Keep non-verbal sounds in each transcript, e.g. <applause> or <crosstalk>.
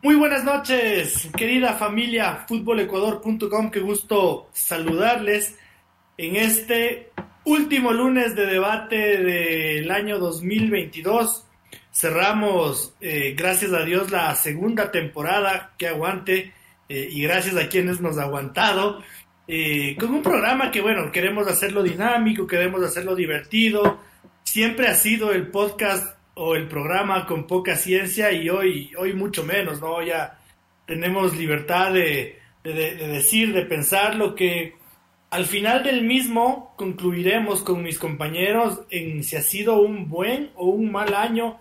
Muy buenas noches, querida familia futbolecuador.com, qué gusto saludarles en este último lunes de debate del año 2022. Cerramos, eh, gracias a Dios, la segunda temporada, que aguante, eh, y gracias a quienes nos ha aguantado, eh, con un programa que, bueno, queremos hacerlo dinámico, queremos hacerlo divertido. Siempre ha sido el podcast o el programa con poca ciencia y hoy, hoy mucho menos, ¿no? Ya tenemos libertad de, de, decir, de pensar lo que al final del mismo concluiremos con mis compañeros en si ha sido un buen o un mal año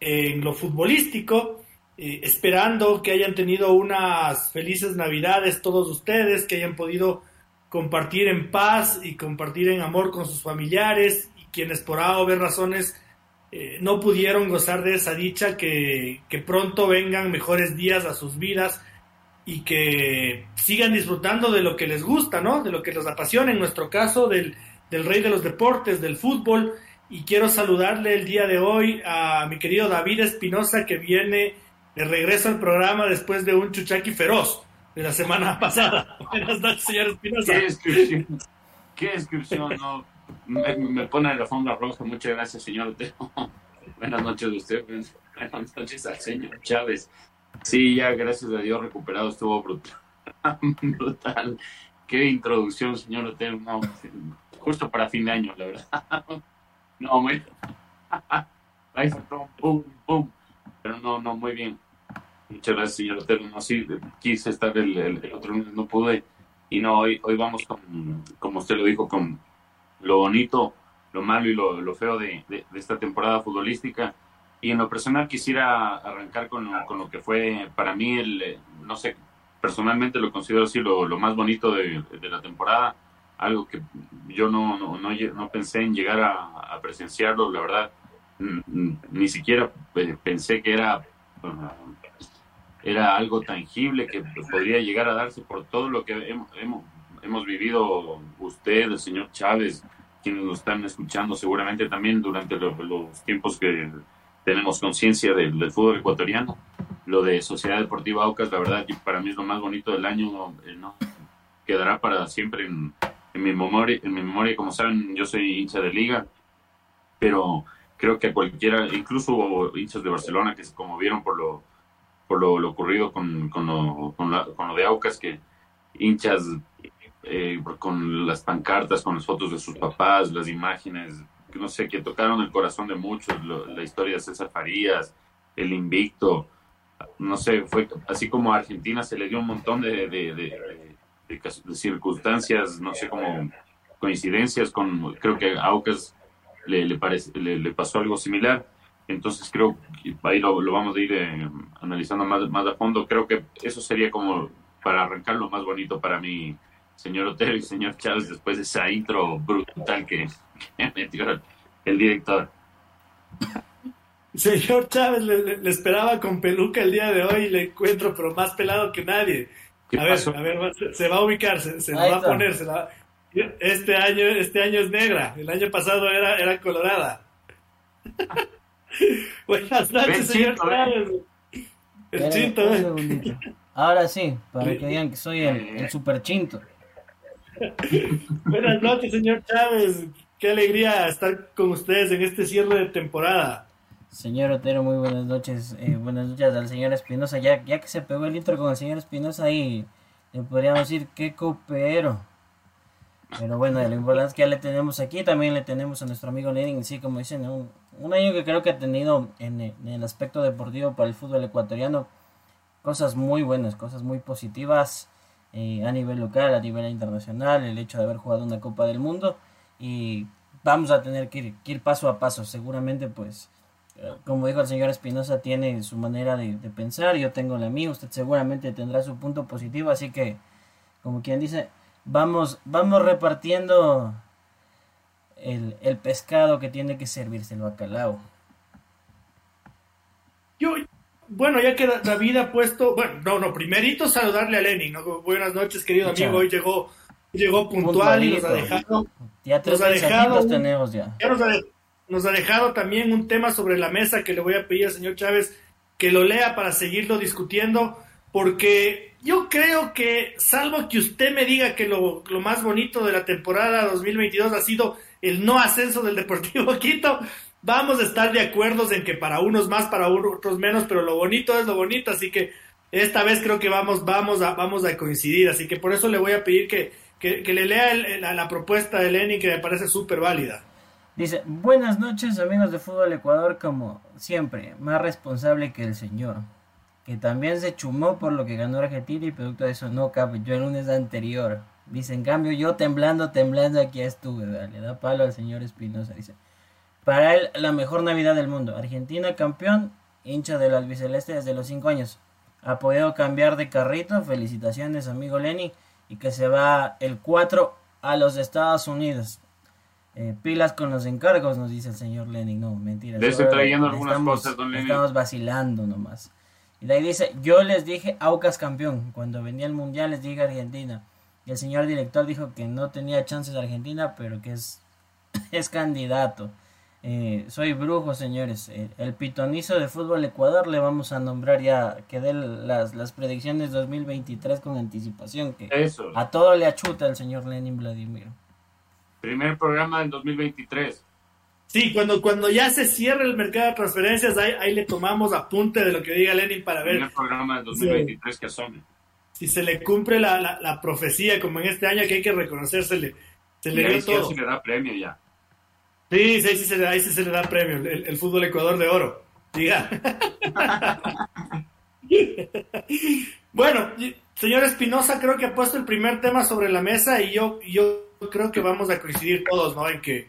en lo futbolístico, eh, esperando que hayan tenido unas felices navidades todos ustedes, que hayan podido compartir en paz y compartir en amor con sus familiares y quienes por A o B razones eh, no pudieron gozar de esa dicha, que, pronto vengan mejores días a sus vidas y que sigan disfrutando de lo que les gusta, ¿no? De lo que les apasiona, en nuestro caso, del, del rey de los deportes, del fútbol. Y quiero saludarle el día de hoy a mi querido David Espinosa, que viene de regreso al programa después de un chuchaqui feroz de la semana <laughs> pasada. Buenas señor Espinosa. ¿Qué descripción? ¿Qué descripción? No me, me pone la fonda roja. Muchas gracias, señor. <laughs> Buenas noches a usted. Buenas noches al señor Chávez. Sí, ya gracias a Dios recuperado. Estuvo brutal. <laughs> brutal. Qué introducción, señor Otero. No, justo para fin de año, la verdad. <laughs> No, muy. Pum, pum. Pero no, no, muy bien. Muchas gracias, señor Otero. No, sí, quise estar el, el, otro lunes, no pude. Y no, hoy, hoy vamos con, como usted lo dijo, con lo bonito, lo malo y lo, feo de, esta temporada futbolística. Y en lo personal quisiera arrancar con, con lo que fue para mí, el, no sé, personalmente lo considero así lo, lo más bonito de, la temporada, algo que yo no, no, no, pensé en llegar a, presenciarlo, la verdad, ni siquiera pensé que era, era algo tangible que podría llegar a darse por todo lo que hemos, hemos hemos vivido usted, el señor Chávez, quienes nos están escuchando seguramente también durante los tiempos que tenemos conciencia del, fútbol ecuatoriano. Lo de Sociedad Deportiva Aucas, la verdad, para mí es lo más bonito del año, ¿no? quedará para siempre en, mi memoria, en mi memoria. Como saben, yo soy hincha de liga, pero creo que cualquiera, incluso hinchas de Barcelona que se conmovieron por lo, por lo, ocurrido con, con, lo, con, con lo de Aucas, que hinchas eh, con las pancartas, con las fotos de sus papás, las imágenes, no sé, que tocaron el corazón de muchos, la historia de César Farías, el invicto, no sé, fue así como a Argentina se le dio un montón de, de, circunstancias, no sé, como coincidencias con, creo que a Aucas le, parece, le, pasó algo similar. Entonces creo que ahí lo, vamos a ir eh, analizando más, más a fondo. Creo que eso sería como para arrancar lo más bonito para mí señor Otero y señor Chávez después de esa intro brutal que, metió el director. Señor Chávez, le, esperaba con peluca el día de hoy y le encuentro, pero más pelado que nadie. A ver, a ver, se, va a ubicar, se, va a poner. este, año, este año es negra, el año pasado era, era colorada. <laughs> Buenas noches, señor Chávez. El chinto, ¿eh? Ahora sí, para que digan que soy el, el super chinto. Buenas noches, señor Chávez. Qué alegría estar con ustedes en este cierre de temporada. Señor Otero, muy buenas noches. Eh, buenas noches al señor Espinosa. Ya, ya que se pegó el intro con el señor Espinosa ahí, le podríamos decir qué copero. Pero bueno, lo importante que ya le tenemos aquí. También le tenemos a nuestro amigo Lenin, sí, como dicen, un, año que creo que ha tenido en, en el aspecto deportivo para el fútbol ecuatoriano cosas muy buenas, cosas muy positivas. Eh, a nivel local, a nivel internacional, el hecho de haber jugado una Copa del Mundo y vamos a tener que ir, paso a paso. Seguramente, pues, eh, como dijo el señor Espinosa, tiene su manera de, pensar, yo tengo la mía, usted seguramente tendrá su punto positivo, así que, como quien dice, vamos, vamos repartiendo el, el pescado que tiene que servirse el bacalao. Yo, bueno, ya que David ha puesto, bueno, no, no, primerito saludarle a Lenin, ¿no? Buenas noches, querido amigo, hoy llegó, llegó puntual y nos ha dejado, ya nos ha dejado, tenemos ya. nos, ha, dejado también un tema sobre la mesa que le voy a pedir al señor Chávez que lo lea para seguirlo discutiendo, porque yo creo que, salvo que usted me diga que lo, lo más bonito de la temporada 2022 ha sido el no ascenso del Deportivo <laughs> Quito, vamos a estar de acuerdo en que para unos más, para otros menos, pero lo bonito es lo bonito, así que esta vez creo que vamos, vamos, a, vamos a coincidir, así que por eso le voy a pedir que, que, le lea la, propuesta de Lenny que me parece súper válida. Dice, buenas noches amigos de Fútbol Ecuador, como siempre, más responsable que el señor, que también se chumó por lo que ganó Argentina y producto de eso no yo el lunes anterior. Dice, en cambio yo temblando, temblando aquí estuve, le da palo al señor Espinosa, dice. Para él, la mejor Navidad del mundo. Argentina campeón, hincha del albiceleste desde los 5 años. Ha podido cambiar de carrito, felicitaciones amigo Lenny, y que se va el 4 a los Estados Unidos. Eh, pilas con los encargos, nos dice el señor Lenin. No, mentira. trayendo algunas cosas, don Estamos vacilando nomás. Y de ahí dice, yo les dije Aucas campeón. Cuando venía el Mundial les dije Argentina. Y el señor director dijo que no tenía chances de Argentina, pero que es, <laughs> es candidato. Eh, soy brujo, señores. Eh, el pitonizo de fútbol Ecuador le vamos a nombrar ya que dé las, las predicciones 2023 con anticipación. Que Eso. A todo le achuta el señor Lenin Vladimir. Primer programa del 2023. Sí, cuando, cuando ya se cierre el mercado de transferencias, ahí, ahí le tomamos apunte de lo que diga Lenin para ver. Primer programa del 2023 que asome. Si se le cumple la, la, profecía, como en este año que hay que reconocerse, se le dio todo. se le da premio ya. Sí, se le, ahí sí se le da premio, el, fútbol Ecuador de oro. Diga. <laughs> bueno, señor Espinosa, creo que ha puesto el primer tema sobre la mesa y yo, yo creo que vamos a coincidir todos, ¿no? En que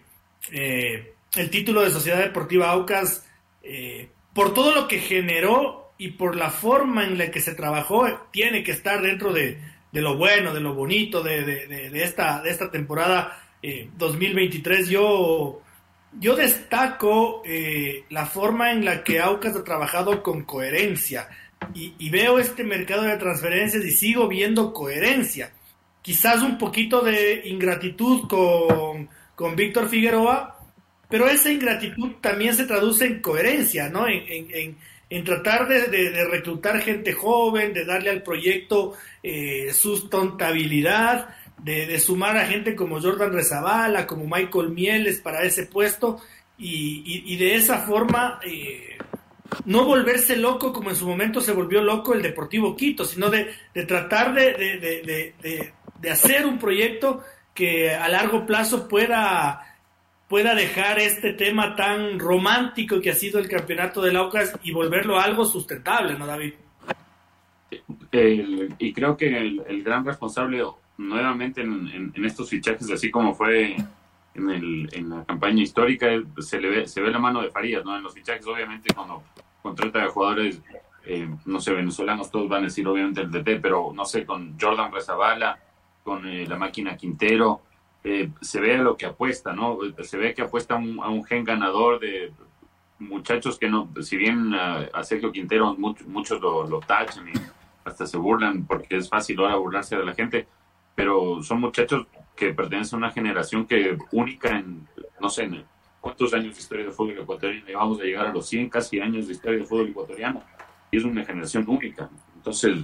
eh, el título de Sociedad Deportiva Aucas, eh, por todo lo que generó y por la forma en la que se trabajó, tiene que estar dentro de, lo bueno, de lo bonito de, de, esta, de esta temporada 2023. Eh, yo, yo destaco la forma en la que Aucas ha trabajado con coherencia. Y, veo este mercado de transferencias y sigo viendo coherencia quizás un poquito de ingratitud con, con Víctor Figueroa, pero esa ingratitud también se traduce en coherencia, ¿no? En, en, tratar de, reclutar gente joven, de darle al proyecto eh, sustentabilidad, de, sumar a gente como Jordan Rezabala, como Michael Mieles para ese puesto, y, de esa forma eh, no volverse loco como en su momento se volvió loco el Deportivo Quito, sino de, tratar de, hacer un proyecto que a largo plazo pueda, pueda dejar este tema tan romántico que ha sido el campeonato del Aucas y volverlo algo sustentable, ¿no, David? y creo que el, gran responsable nuevamente en, estos fichajes, así como fue en, el, en la campaña histórica, se le ve, se ve la mano de Farías, ¿no? En los fichajes, obviamente, cuando contrata a jugadores, eh, no sé, venezolanos, todos van a decir obviamente el DT, pero no sé, con Jordan Rezabala, con eh, la máquina Quintero, eh, se ve lo que apuesta, ¿no? Se ve que apuesta a un, gen ganador de muchachos que no, si bien a, Sergio Quintero muchos, lo, tachan y hasta se burlan porque es fácil ahora burlarse de la gente, pero son muchachos que pertenecen a una generación que única en, no sé, en cuántos años de historia de fútbol ecuatoriano, y vamos a llegar a los 100 casi años de historia de fútbol ecuatoriano, y es una generación única. Entonces,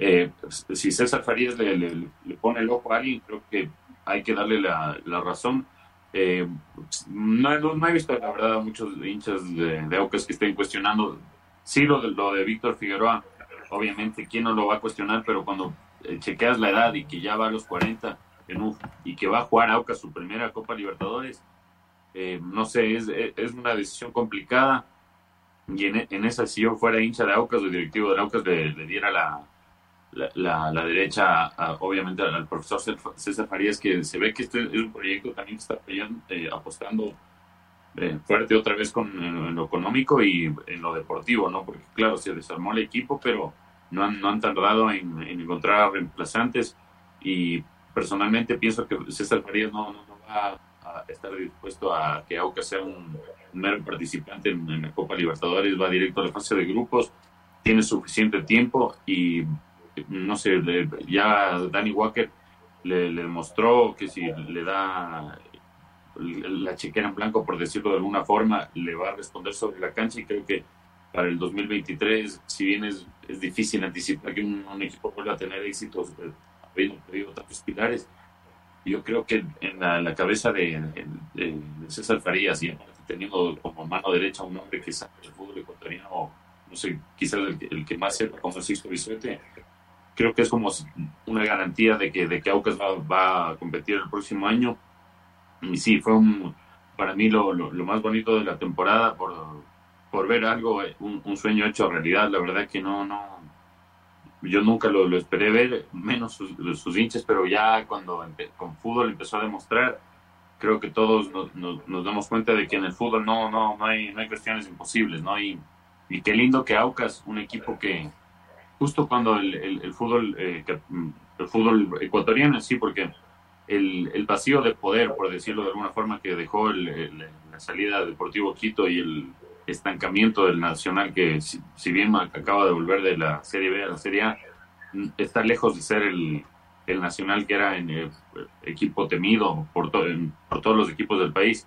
eh, si César Farías le, pone el ojo a alguien, creo que hay que darle la, razón. Eh, no, no, he visto, la verdad, muchos hinchas de, de que estén cuestionando. Sí, lo de, lo de Víctor Figueroa, obviamente, ¿quién no lo va a cuestionar? Pero cuando chequeas la edad y que ya va a los 40 en y que va a jugar Aucas su primera Copa Libertadores, no sé, es, es una decisión complicada. Y en, en, esa, si yo fuera hincha de Aucas o directivo de Aucas, le diera la, la, la, derecha, obviamente al profesor César Farías, que se ve que este es un proyecto también que está eh, apostando eh, fuerte otra vez con en lo económico y en lo deportivo, ¿no? Porque claro, se desarmó el equipo, pero no han, tardado en, encontrar reemplazantes y personalmente pienso que César Farías no, no, va a estar dispuesto a que Aucas sea un, mero participante en, la Copa Libertadores, va directo a la fase de grupos, tiene suficiente tiempo y no sé, ya Danny Walker le, demostró que si le da la chequera en blanco, por decirlo de alguna forma, le va a responder sobre la cancha y creo que para el 2023, si bien es, es difícil anticipar que un, equipo vuelva a tener éxitos eh, habiendo perdido tantos pilares, yo creo que en la, cabeza de, César Farías y teniendo como mano derecha un hombre que sabe el fútbol ecuatoriano, no sé, quizás el, que más sepa, como Francisco Bisuete, creo que es como una garantía de que, de que Aucas va, va a competir el próximo año. Y sí, fue un, para mí lo, lo, más bonito de la temporada por, por ver algo, un, un, sueño hecho realidad. La verdad que no, no, yo nunca lo, esperé ver, menos sus, hinchas, pero ya cuando con fútbol empezó a demostrar, creo que todos nos, damos cuenta de que en el fútbol no, no, no, hay, no hay cuestiones imposibles, ¿no? Y, y qué lindo que Aucas, un equipo que justo cuando el, el, fútbol, eh, el fútbol ecuatoriano sí, porque el, el vacío de poder, por decirlo de alguna forma, que dejó la salida de Deportivo Quito y el estancamiento del Nacional, que si, bien acaba de volver de la Serie B a la Serie A, está lejos de ser el, el Nacional que era en el equipo temido por, por todos los equipos del país.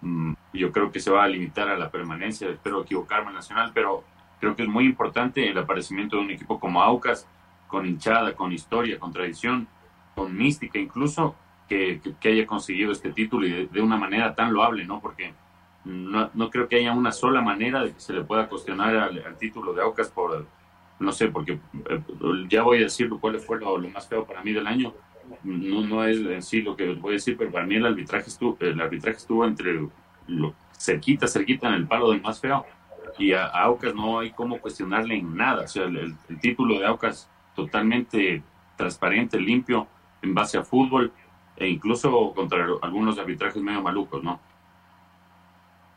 Mm, yo creo que se va a limitar a la permanencia, espero equivocarme Nacional, pero creo que es muy importante el aparecimiento de un equipo como Aucas, con hinchada, con historia, con tradición, con mística incluso, que, que, haya conseguido este título y de, una manera tan loable, ¿no? Porque no, no, creo que haya una sola manera de que se le pueda cuestionar al, título de Aucas por, no sé, porque eh, ya voy a decir cuál fue lo, más feo para mí del año. No, no es en sí lo que voy a decir, pero para mí el arbitraje estuvo, el arbitraje estuvo entre lo, cerquita, cerquita en el palo del más feo. Y a, Aucas no hay cómo cuestionarle en nada. O sea, el título de Aucas totalmente transparente, limpio, en base a fútbol e incluso contra algunos arbitrajes medio malucos, ¿no?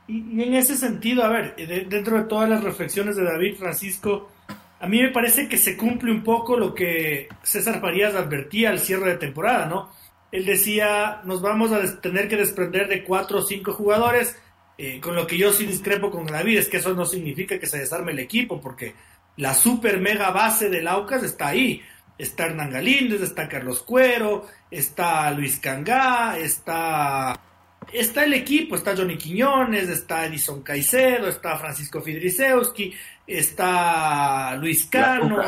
Y, en ese sentido, a ver, dentro de todas las reflexiones de David Francisco, a mí me parece que se cumple un poco lo que César Farías advertía al cierre de temporada, ¿no? Él decía, nos vamos a tener que desprender de cuatro o cinco jugadores, eh, con lo que yo sí discrepo con David, es que eso no significa que se desarme el equipo, porque la super mega base del Aucas está ahí está Hernán Galíndez, está Carlos Cuero, está Luis Cangá, está, está el equipo, está Johnny Quiñones, está Edison Caicedo, está Francisco Fidrisewski, está Luis Cano,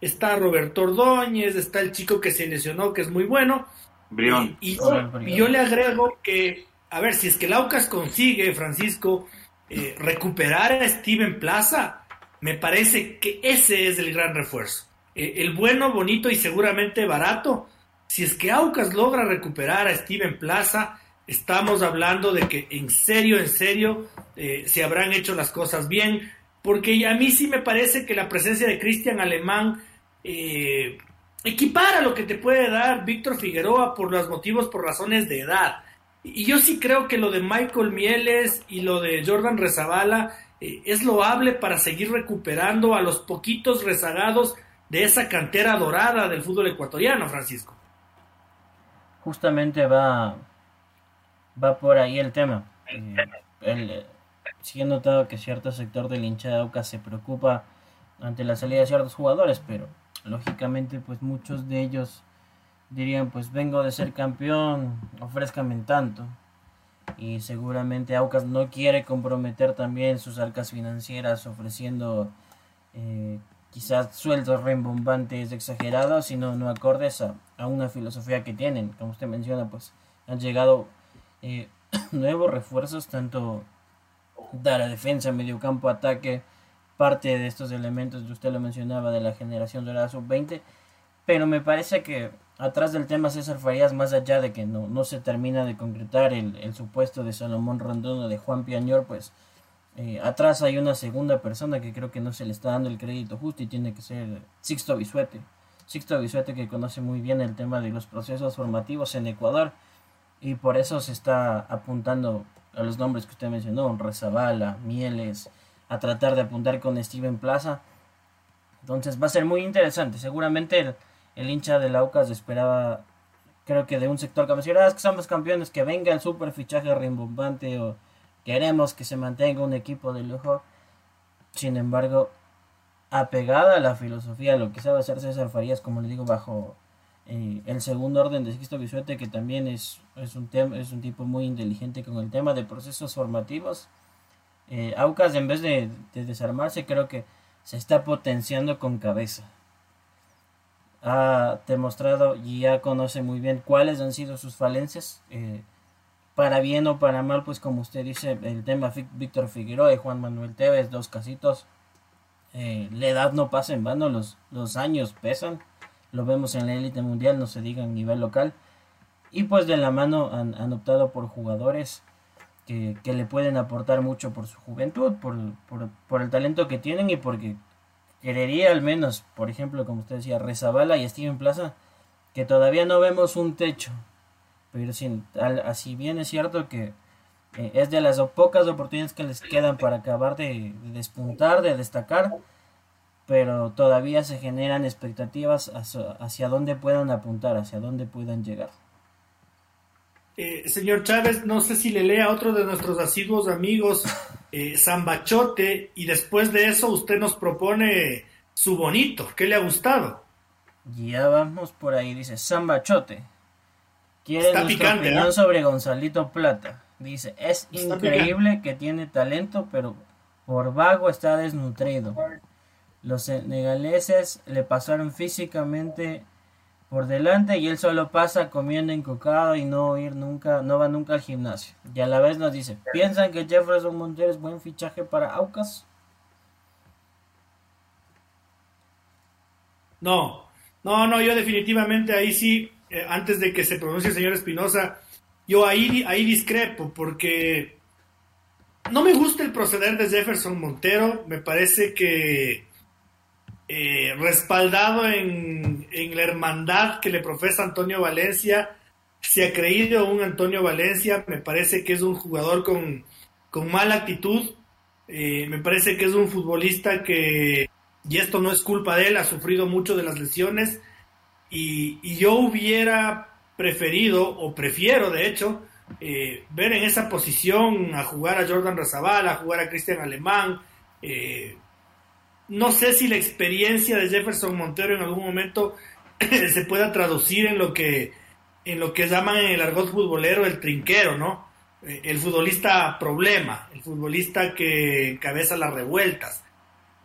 está Roberto Ordóñez, está el chico que se lesionó, que es muy bueno. Brión. Y, yo le agrego que, a ver, si es que Laucas consigue, Francisco, eh, recuperar a Steven Plaza, me parece que ese es el gran refuerzo. Eh, el bueno, bonito y seguramente barato. Si es que Aucas logra recuperar a Steven Plaza, estamos hablando de que en serio, en serio, eh, se habrán hecho las cosas bien, porque a mí sí me parece que la presencia de Cristian Alemán eh, equipara lo que te puede dar Víctor Figueroa por los motivos, por razones de edad. Y yo sí creo que lo de Michael Mieles y lo de Jordan Rezabala es loable para seguir recuperando a los poquitos rezagados de esa cantera dorada del fútbol ecuatoriano, Francisco. Justamente va, va por ahí el tema. Eh, el, sí he notado que cierto sector del hincha de Aucas se preocupa ante la salida de ciertos jugadores, pero lógicamente pues muchos de ellos dirían pues vengo de ser campeón, ofrézcame tanto. Y seguramente Aucas no quiere comprometer también sus arcas financieras ofreciendo eh, quizás sueldos rimbombantes exagerados, sino no acordes a, una filosofía que tienen. Como usted menciona, pues han llegado eh, <clears throat> nuevos refuerzos, tanto de la defensa, medio campo, ataque, parte de estos elementos, usted lo mencionaba, de la generación dorada sub-20, pero me parece que atrás del tema César Farías, más allá de que no, no se termina de concretar el, el supuesto de Salomón Rondón o de Juan Piañor, pues eh, atrás hay una segunda persona que creo que no se le está dando el crédito justo y tiene que ser Sixto Bisuete. Sixto Bisuete que conoce muy bien el tema de los procesos formativos en Ecuador y por eso se está apuntando a los nombres que usted mencionó, Rezabala, Mieles, a tratar de apuntar con Steven Plaza. Entonces va a ser muy interesante. Seguramente el, hincha de Laucas esperaba, creo que de un sector que me decía, ah, es que somos campeones, que venga el super fichaje rimbombante o Queremos que se mantenga un equipo de lujo. Sin embargo, apegada a la filosofía, lo que sabe hacer César Farías, como le digo, bajo eh, el segundo orden de Sisto Bisuete, que también es, es, un es un tipo muy inteligente con el tema de procesos formativos. Eh, Aucas en vez de, desarmarse creo que se está potenciando con cabeza. Ha demostrado y ya conoce muy bien cuáles han sido sus falencias. Eh, para bien o para mal, pues como usted dice, el tema Víctor Figueroa y Juan Manuel Tevez, dos casitos. Eh, la edad no pasa en vano, los, los años pesan. Lo vemos en la élite mundial, no se diga en nivel local. Y pues de la mano han, han optado por jugadores que, que, le pueden aportar mucho por su juventud, por, por, por, el talento que tienen y porque querería al menos, por ejemplo, como usted decía, Rezabala y Steven Plaza, que todavía no vemos un techo. Pero si, así bien es cierto que eh, es de las pocas oportunidades que les quedan para acabar de despuntar, de destacar, pero todavía se generan expectativas hacia, hacia dónde puedan apuntar, hacia dónde puedan llegar. Eh, señor Chávez, no sé si le lea a otro de nuestros asiduos amigos, <laughs> eh, Zambachote, y después de eso usted nos propone su bonito. ¿Qué le ha gustado? Ya vamos por ahí, dice Zambachote. Quiere Está nuestra opinión ¿eh? sobre Gonzalito Plata. Dice, es increíble que tiene talento, pero por vago está desnutrido. Los senegaleses le pasaron físicamente por delante y él solo pasa comiendo encocado y no ir nunca, no va nunca al gimnasio. Y a la vez nos dice, ¿piensan que Jefferson Montero es buen fichaje para Aucas? No, no, no, yo definitivamente ahí sí, eh, antes de que se pronuncie el señor Espinosa, yo ahí, ahí discrepo porque no me gusta el proceder de Jefferson Montero, me parece que eh, respaldado en, la hermandad que le profesa Antonio Valencia. Se ha creído un Antonio Valencia, me parece que es un jugador con, mala actitud, eh, me parece que es un futbolista que, y esto no es culpa de él, ha sufrido mucho de las lesiones, y, yo hubiera preferido, o prefiero de hecho, eh, ver en esa posición a jugar a Jordan Razabal, a jugar a Cristian Alemán, eh, no sé si la experiencia de Jefferson Montero en algún momento <clears throat> se pueda traducir en lo que en lo que llaman en el argot futbolero el trinquero, ¿no? Eh, el futbolista problema, el futbolista que encabeza las revueltas.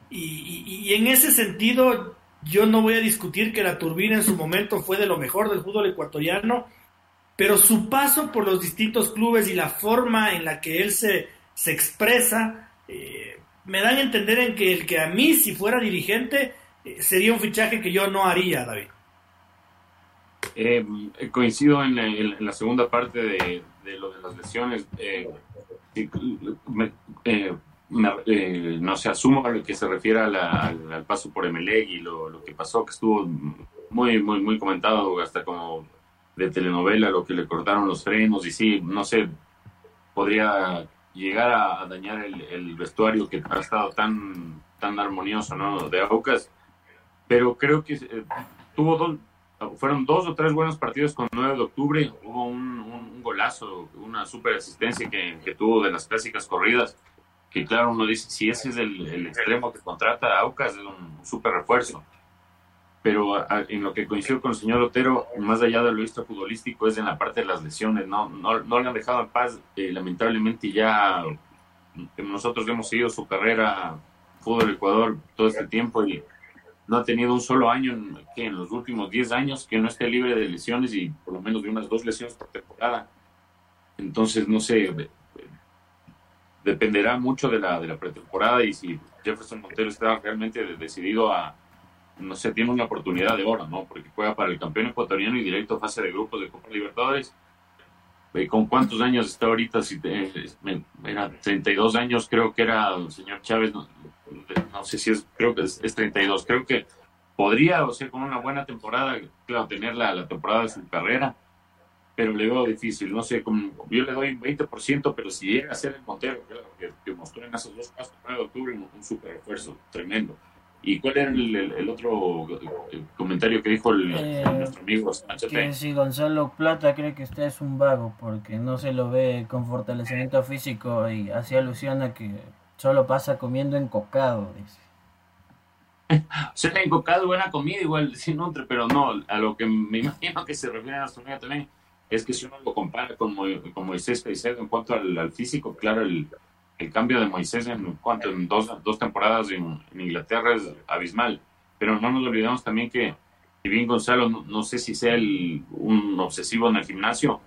Y, en ese sentido, yo no voy a discutir que la turbina en su momento fue de lo mejor del fútbol ecuatoriano, pero su paso por los distintos clubes y la forma en la que él se, se expresa, eh, me dan a entender en que el que a mí, si fuera dirigente, eh, sería un fichaje que yo no haría, David. Eh, coincido en la, segunda parte de, lo de las lesiones. Eh, no se asumo a lo que se refiere al, paso por Emelec y lo, lo, que pasó, que estuvo muy, muy, muy comentado, hasta como de telenovela, lo que le cortaron los frenos, y sí, no sé, podría llegar a, dañar el, vestuario que ha estado tan, tan armonioso, ¿no? De Aucas. Pero creo que eh, tuvo dos, fueron dos o tres buenos partidos con 9 de octubre. Hubo un, un, golazo, una super asistencia que, que, tuvo de las clásicas corridas. Que claro, uno dice, si ese es el, el extremo que contrata a Aucas, es un super refuerzo pero en lo que coincido con el señor Otero, más allá de lo visto futbolístico, es en la parte de las lesiones, no, no, no le han dejado en paz, eh, lamentablemente ya nosotros hemos seguido su carrera fútbol Ecuador todo este tiempo y no ha tenido un solo año que en los últimos 10 años que no esté libre de lesiones y por lo menos de unas dos lesiones por temporada. Entonces, no sé, dependerá mucho de la, de la pretemporada y si Jefferson Montero está realmente decidido a no sé, tiene una oportunidad de oro, ¿no? Porque juega para el campeón ecuatoriano y directo fase de grupos de Copa Libertadores. ¿Con cuántos años está ahorita? Si era 32 años, creo que era el señor Chávez, no, sé si es, creo que es, 32. Creo que podría, o sea, con una buena temporada, claro, tener la, temporada de su carrera, pero le veo difícil. No sé, como, yo le doy 20%, pero si llega a ser el Montero, que, mostró en esos dos pasos, 9 de octubre, un super esfuerzo tremendo. ¿Y cuál era el, otro comentario que dijo el, eh, nuestro amigo Que si Gonzalo Plata cree que usted es un vago porque no se lo ve con fortalecimiento físico y así alusión a que solo pasa comiendo encocado, dice. <laughs> Se encocado buena comida igual sin otro, pero no, a lo que me imagino que se refiere a astronomía también es que si uno lo compara con, con Moisés Caicedo en cuanto al, físico, claro, el, el cambio de Moisés en cuanto en dos, dos temporadas en, Inglaterra es abismal. Pero no nos olvidemos también que, si bien Gonzalo, no, sé si sea un obsesivo en el gimnasio,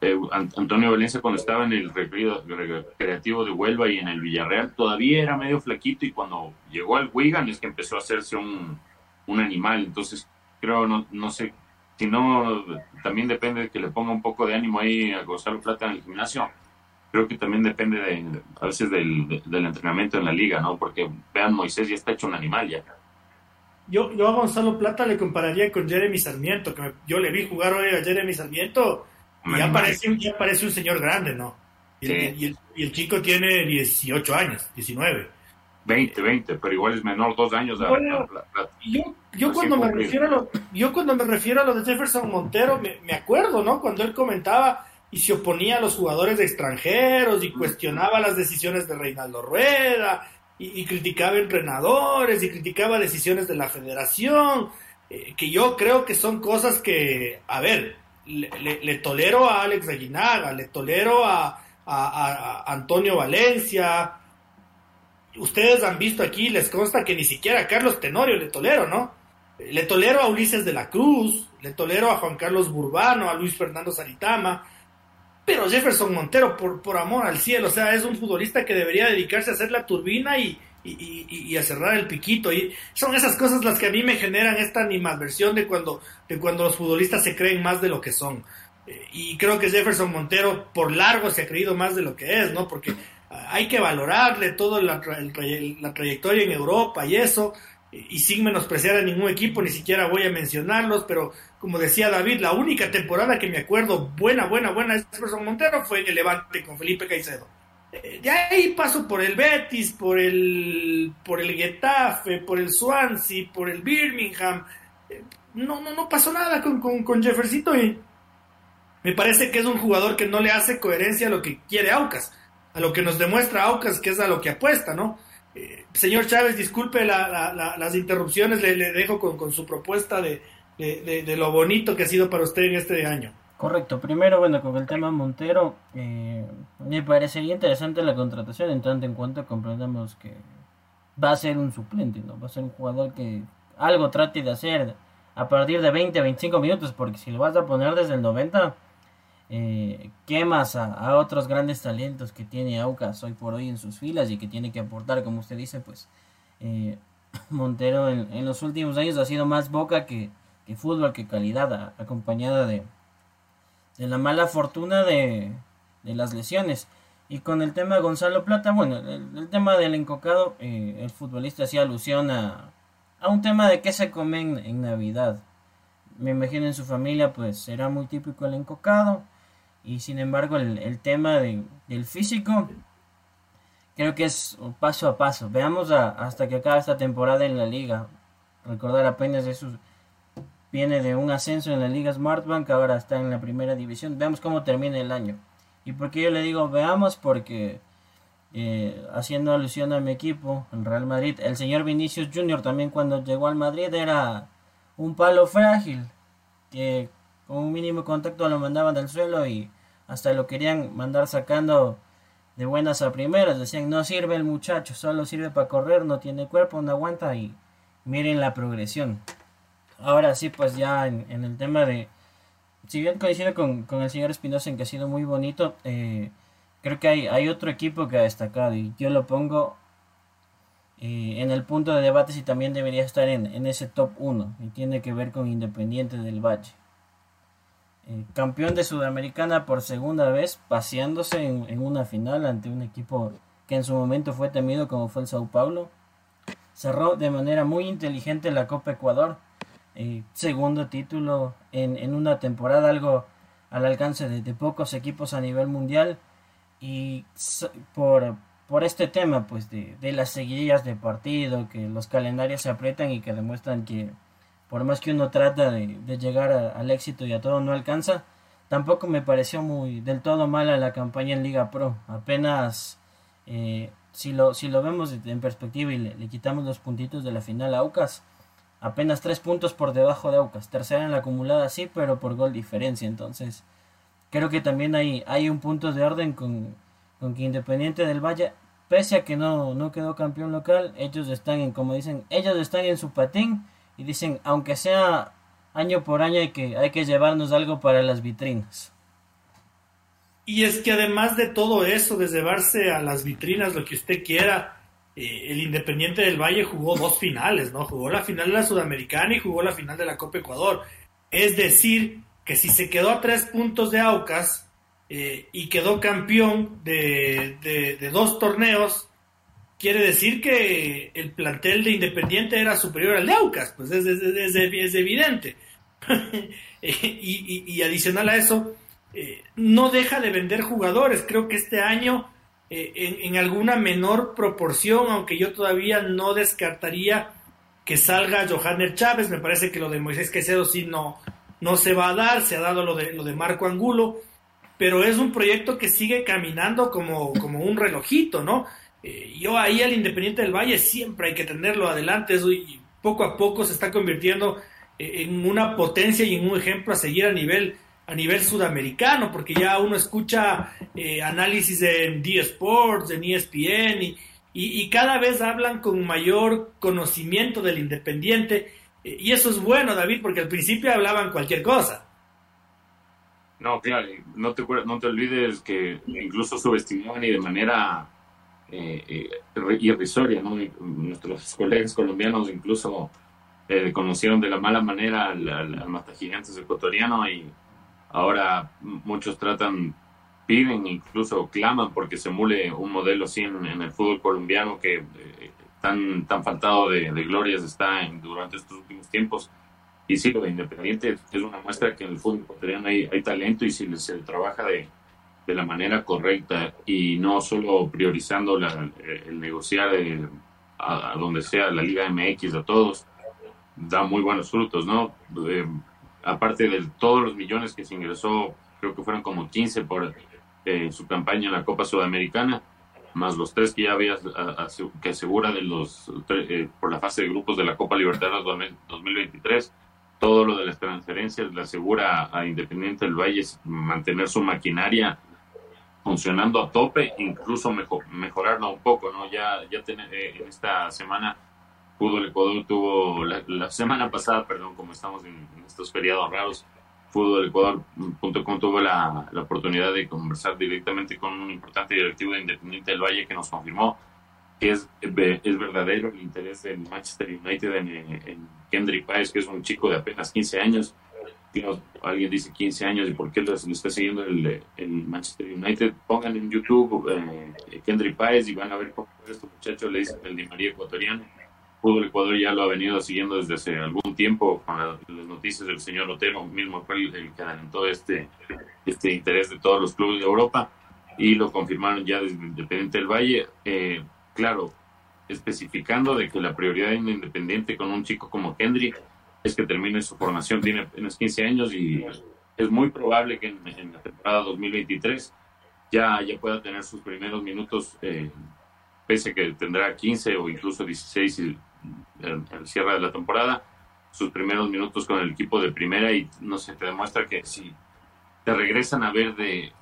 eh, Antonio Valencia cuando estaba en el recreativo de Huelva y en el Villarreal todavía era medio flaquito y cuando llegó al Wigan es que empezó a hacerse un, un animal. Entonces creo, no, no sé, si no, también depende de que le ponga un poco de ánimo ahí a Gonzalo Plata en el gimnasio. Creo que también depende de, a veces del, del entrenamiento en la liga, ¿no? Porque vean, Moisés ya está hecho un animal ya. Yo, yo a Gonzalo Plata le compararía con Jeremy Sarmiento, que yo le vi jugar hoy a Jeremy Sarmiento y ya parece, ya parece un señor grande, ¿no? Y, el, y, el, chico tiene 18 años, 19. 20, 20, pero igual es menor dos años. yo, yo cuando me refiero a lo, yo cuando me refiero a lo de Jefferson Montero, me, me, acuerdo, ¿no? Cuando él comentaba y se oponía a los jugadores extranjeros y cuestionaba las decisiones de Reinaldo Rueda y, criticaba entrenadores y criticaba decisiones de la federación, eh, que yo creo que son cosas que, a ver, le, tolero a Alex Aguinaga, le tolero a, a, Antonio Valencia. Ustedes han visto aquí, les consta que ni siquiera a Carlos Tenorio le tolero, ¿no? Le tolero a Ulises de la Cruz, le tolero a Juan Carlos Burbano, a Luis Fernando Saritama, pero Jefferson Montero, por, por amor al cielo, o sea, es un futbolista que debería dedicarse a hacer la turbina y, y, a cerrar el piquito. Y son esas cosas las que a mí me generan esta animadversión de cuando, de cuando los futbolistas se creen más de lo que son. Eh, y creo que Jefferson Montero por largo se ha creído más de lo que es, ¿no? Porque hay que valorarle toda la, la trayectoria en Europa y eso, y sin menospreciar a ningún equipo, ni siquiera voy a mencionarlos, pero como decía David, la única temporada que me acuerdo buena, buena, buena de Jefferson Montero fue en el Levante con Felipe Caicedo. Eh, de ahí paso por el Betis, por el, por el Getafe, por el Swansea, por el Birmingham. Eh, no, no, no pasó nada con, con, con Jeffercito y me parece que es un jugador que no le hace coherencia a lo que quiere Aucas, a lo que nos demuestra Aucas, que es a lo que apuesta, ¿no? Señor Chávez, disculpe las interrupciones, le, dejo con, su propuesta de, lo bonito que ha sido para usted en este año. Correcto, primero, bueno, con el tema Montero, eh, me parecería interesante la contratación en tanto en cuanto comprendamos que va a ser un suplente, ¿no? Va a ser un jugador que algo trate de hacer a partir de 20, 25 minutos, porque si lo vas a poner desde el 90, eh, quemas a, otros grandes talentos que tiene Aucas hoy por hoy en sus filas y que tiene que aportar, como usted dice, pues eh, <coughs> Montero en, los últimos años ha sido más boca que, que fútbol, que calidad, acompañada de de la mala fortuna de, las lesiones. Y con el tema de Gonzalo Plata, bueno, el, tema del encocado, eh, el futbolista hacía alusión a, a, un tema de qué se come en, Navidad. Me imagino en su familia, pues será muy típico el encocado. Y sin embargo, el, tema de, del físico, creo que es paso a paso. Veamos hasta que acabe esta temporada en la liga. Recordar apenas de sus viene de un ascenso en la Liga Smartbank, ahora está en la primera división. Veamos cómo termina el año. ¿Y por qué yo le digo veamos? Porque eh, haciendo alusión a mi equipo, el Real Madrid, el señor Vinicius Junior también cuando llegó al Madrid era un palo frágil, que con un mínimo contacto lo mandaban del suelo y hasta lo querían mandar sacando de buenas a primeras. Decían, no sirve el muchacho, solo sirve para correr, no tiene cuerpo, no aguanta y miren la progresión ahora sí, pues ya en, el tema de... Si bien coincido con, el señor Espinosa en que ha sido muy bonito, eh, creo que hay, hay otro equipo que ha destacado y yo lo pongo eh, en el punto de debate si también debería estar en, ese top 1 y tiene que ver con Independiente del Valle. Eh, campeón de Sudamericana por segunda vez, paseándose en, una final ante un equipo que en su momento fue temido como fue el Sao Paulo. Cerró de manera muy inteligente la Copa Ecuador eh, segundo título en, en, una temporada, algo al alcance de, pocos equipos a nivel mundial. Y por, por este tema, pues de, de, las seguidillas de partido, que los calendarios se aprietan y que demuestran que por más que uno trata de, de llegar al éxito y a todo no alcanza, tampoco me pareció muy del todo mala la campaña en Liga Pro. Apenas eh, si, lo, si lo vemos en perspectiva y le, quitamos los puntitos de la final a Aucas, apenas tres puntos por debajo de Aucas. Tercera en la acumulada sí, pero por gol diferencia. Entonces, creo que también hay, hay un punto de orden con, con que Independiente del Valle, pese a que no, no quedó campeón local, ellos están en, como dicen, ellos están en su patín y dicen, aunque sea año por año hay que, hay que llevarnos algo para las vitrinas. Y es que además de todo eso, de llevarse a las vitrinas lo que usted quiera, eh, el Independiente del Valle jugó dos finales, ¿no? Jugó la final de la Sudamericana y jugó la final de la Copa Ecuador. Es decir, que si se quedó a tres puntos de Aucas eh, y quedó campeón de, de, dos torneos, quiere decir que el plantel de Independiente era superior al de Aucas, pues es, es, es evidente. <laughs> y, y, adicional a eso, eh, no deja de vender jugadores. Creo que este año, eh, en, en, alguna menor proporción, aunque yo todavía no descartaría que salga Johanner Chávez, me parece que lo de Moisés Quesedo sí no, no se va a dar, se ha dado lo de, lo de Marco Angulo, pero es un proyecto que sigue caminando como, como un relojito, ¿no? Eh, yo ahí al Independiente del Valle siempre hay que tenerlo adelante, y poco a poco se está convirtiendo en una potencia y en un ejemplo a seguir a nivel a nivel sudamericano, porque ya uno escucha eh, análisis en D Sports, en ESPN, y, y, cada vez hablan con mayor conocimiento del Independiente, eh, y eso es bueno, David, porque al principio hablaban cualquier cosa. No, claro, no te, no te olvides que incluso subestimaban y de manera eh, irrisoria, ¿no? Nuestros colegas colombianos incluso conocieron de la mala manera al, al, al Matagigantes ecuatoriano y Ahora muchos tratan, piden, incluso claman porque se emule un modelo así en, el fútbol colombiano que eh, tan, tan faltado de, glorias está en, durante estos últimos tiempos. Y sí, lo de Independiente es una muestra que en el fútbol colombiano hay, hay talento y si se trabaja de, de la manera correcta y no solo priorizando la, el negociar a, donde sea la Liga MX a todos, da muy buenos frutos, ¿no? Eh, aparte de todos los millones que se ingresó, creo que fueron como 15 por eh, su campaña en la Copa Sudamericana, más los tres que ya había que asegura de los eh, por la fase de grupos de la Copa Libertadores 2023. Todo lo de las transferencias le asegura a Independiente del Valle mantener su maquinaria funcionando a tope, incluso mejor, mejorarla un poco, ¿no? Ya, ya eh, en esta semana Fútbol Ecuador tuvo, la, semana pasada, perdón, como estamos en, estos feriados raros, fútbolecuador.com tuvo la, la, oportunidad de conversar directamente con un importante directivo de Independiente del Valle que nos confirmó que es, es verdadero el interés del Manchester United en, en Kendrick Páez, que es un chico de apenas 15 años. Alguien dice 15 años y por qué lo, está siguiendo el, el, Manchester United. Pongan en YouTube eh, Kendrick Páez y van a ver cómo este muchacho le dice el Di María ecuatoriano Fútbol Ecuador ya lo ha venido siguiendo desde hace algún tiempo con las noticias del señor Otero, mismo fue el, que adelantó este, este interés de todos los clubes de Europa y lo confirmaron ya desde Independiente del Valle. Eh, claro, especificando de que la prioridad en Independiente con un chico como Kendrick es que termine su formación, tiene apenas 15 años y es muy probable que en, la temporada 2023 ya, ya pueda tener sus primeros minutos, eh, pese que tendrá 15 o incluso 16 y el, cierre de la temporada, sus primeros minutos con el equipo de primera y no sé, te demuestra que si te regresan a ver de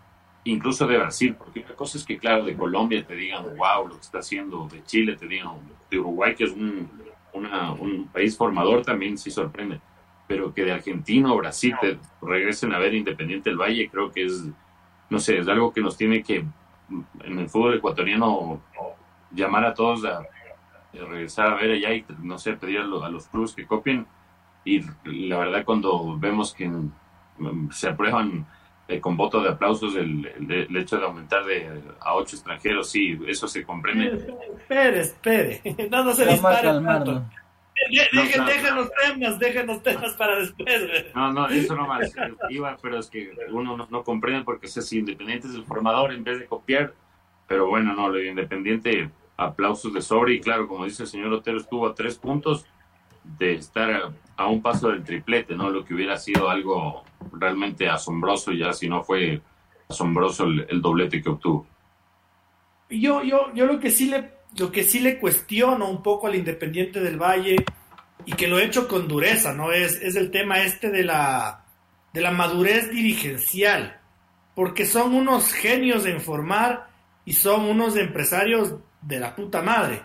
incluso de Brasil, porque la cosa es que claro, de Colombia te digan, wow, lo que está haciendo, de Chile te digan, de Uruguay, que es un, un país formador, también sí sorprende, pero que de Argentina o Brasil te regresen a ver Independiente del Valle, creo que es, no sé, es algo que nos tiene que, en el fútbol ecuatoriano, llamar a todos a regresar a ver allá y, no sé, pedir a, los clubes que copien. Y la verdad, cuando vemos que se aprueban eh, con voto de aplausos el, el, hecho de aumentar de a ocho extranjeros, sí, eso se comprende. Espere, espere, <laughs> no, no se dispare tanto. Dejen, dejen, los temas, dejen los temas para después. No, no, eso no más. Iba, pero es que uno no, no comprende porque es independiente es el formador en vez de copiar. Pero bueno, no, lo independiente aplausos de sobre y claro, como dice el señor Otero, estuvo a tres puntos de estar a, un paso del triplete, ¿no? Lo que hubiera sido algo realmente asombroso ya si no fue asombroso el, doblete que obtuvo. Yo, yo, yo lo que sí le, lo que sí le cuestiono un poco al Independiente del Valle y que lo he hecho con dureza, ¿no? Es, es el tema este de la, de la madurez dirigencial, porque son unos genios en formar y son unos empresarios de la puta madre.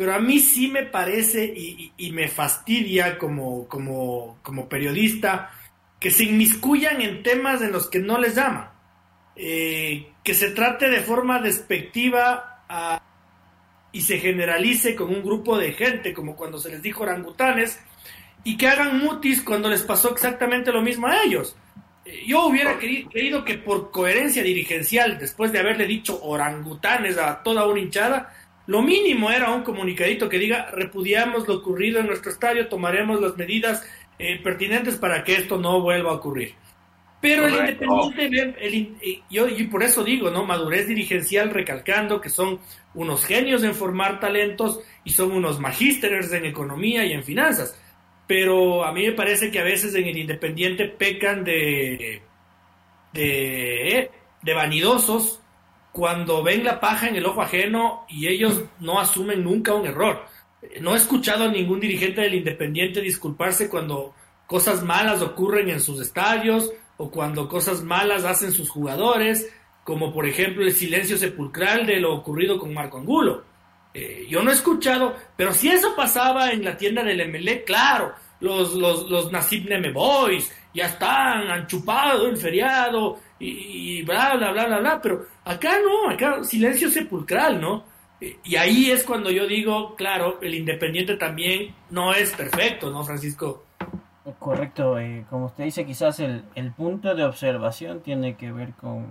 Pero a mí sí me parece y, me fastidia como, como, como, periodista que se inmiscuyan en temas en los que no les llaman. Eh, que se trate de forma despectiva y se generalice con un grupo de gente, como cuando se les dijo orangutanes, y que hagan mutis cuando les pasó exactamente lo mismo a ellos. Eh, yo hubiera creído que por coherencia dirigencial, después de haberle dicho orangutanes a toda una hinchada, lo mínimo era un comunicadito que diga repudiamos lo ocurrido en nuestro estadio, tomaremos las medidas eh, pertinentes para que esto no vuelva a ocurrir. Pero el Independiente, el, yo y por eso digo, ¿no? Madurez dirigencial recalcando que son unos genios en formar talentos y son unos magísteres en economía y en finanzas pero a mí me parece que a veces en el Independiente pecan de, de, de vanidosos cuando ven la paja en el ojo ajeno y ellos no asumen nunca un error. No he escuchado a ningún dirigente del Independiente disculparse cuando cosas malas ocurren en sus estadios o cuando cosas malas hacen sus jugadores, como por ejemplo el silencio sepulcral de lo ocurrido con Marco Angulo. Eh, yo no he escuchado, pero si eso pasaba en la tienda del MLE, claro, los, los, los Nasib Neme Boys ya están, han chupado el feriado y, bla, bla, bla, bla, bla, pero acá no, acá silencio sepulcral, ¿no? Eh, y ahí es cuando yo digo, claro, el Independiente también no es perfecto, ¿no, Francisco? Correcto, eh, como usted dice, quizás el, el, punto de observación tiene que ver con,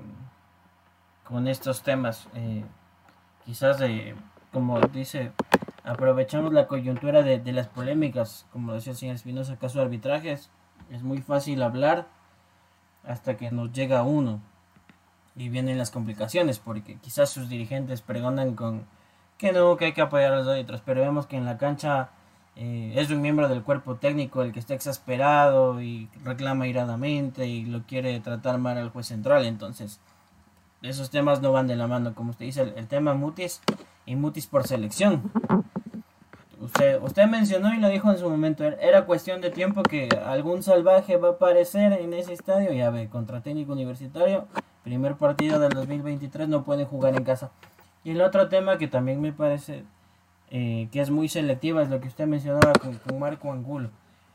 con estos temas. Eh, quizás de como dice, aprovechamos la coyuntura de, las polémicas, como decía el señor Espinosa, caso de arbitrajes, es muy fácil hablar hasta que nos llega uno y vienen las complicaciones, porque quizás sus dirigentes pregonan con que no, que hay que apoyar a los árbitros, pero vemos que en la cancha eh, es un miembro del cuerpo técnico el que está exasperado y reclama iradamente y lo quiere tratar mal al juez central, entonces esos temas no van de la mano, como usted dice, el tema Mutis y Mutis por selección. Usted, usted mencionó y lo dijo en su momento, era cuestión de tiempo que algún salvaje va a aparecer en ese estadio, ya ve, contra técnico universitario, primer partido del 2023, no pueden jugar en casa. Y el otro tema que también me parece eh, que es muy selectiva es lo que usted mencionaba con, Marco Angulo.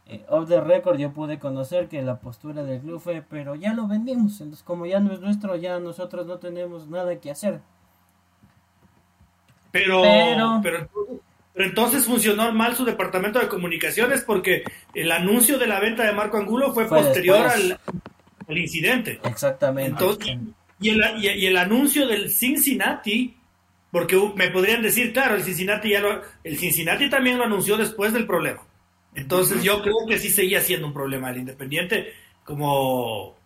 Eh, off the record yo pude conocer que la postura del club fue, pero ya lo vendimos, entonces como ya no es nuestro, ya nosotros no tenemos nada que hacer. Pero, pero, entonces funcionó mal su departamento de comunicaciones porque el anuncio de la venta de Marco Angulo fue, posterior al, incidente. Exactamente. y, el, y, el anuncio del Cincinnati, porque me podrían decir, claro, el Cincinnati ya lo, el Cincinnati también lo anunció después del problema. Entonces yo creo que sí seguía siendo un problema el Independiente, como,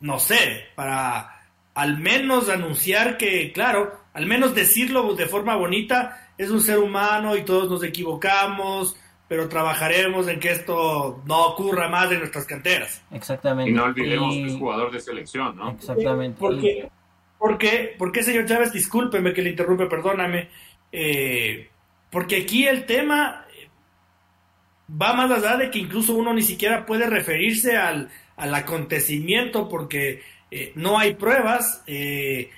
no sé, para al menos anunciar que, claro, al menos decirlo de forma bonita, es un ser humano y todos nos equivocamos, pero trabajaremos en que esto no ocurra más en nuestras canteras. Exactamente. Y no olvidemos que es jugador de selección, ¿no? Exactamente. Porque, porque, porque señor Chávez, discúlpeme que le interrumpe, perdóname, eh, porque aquí el tema va más allá de que incluso uno ni siquiera puede referirse al, al acontecimiento porque eh, no hay pruebas. Eh,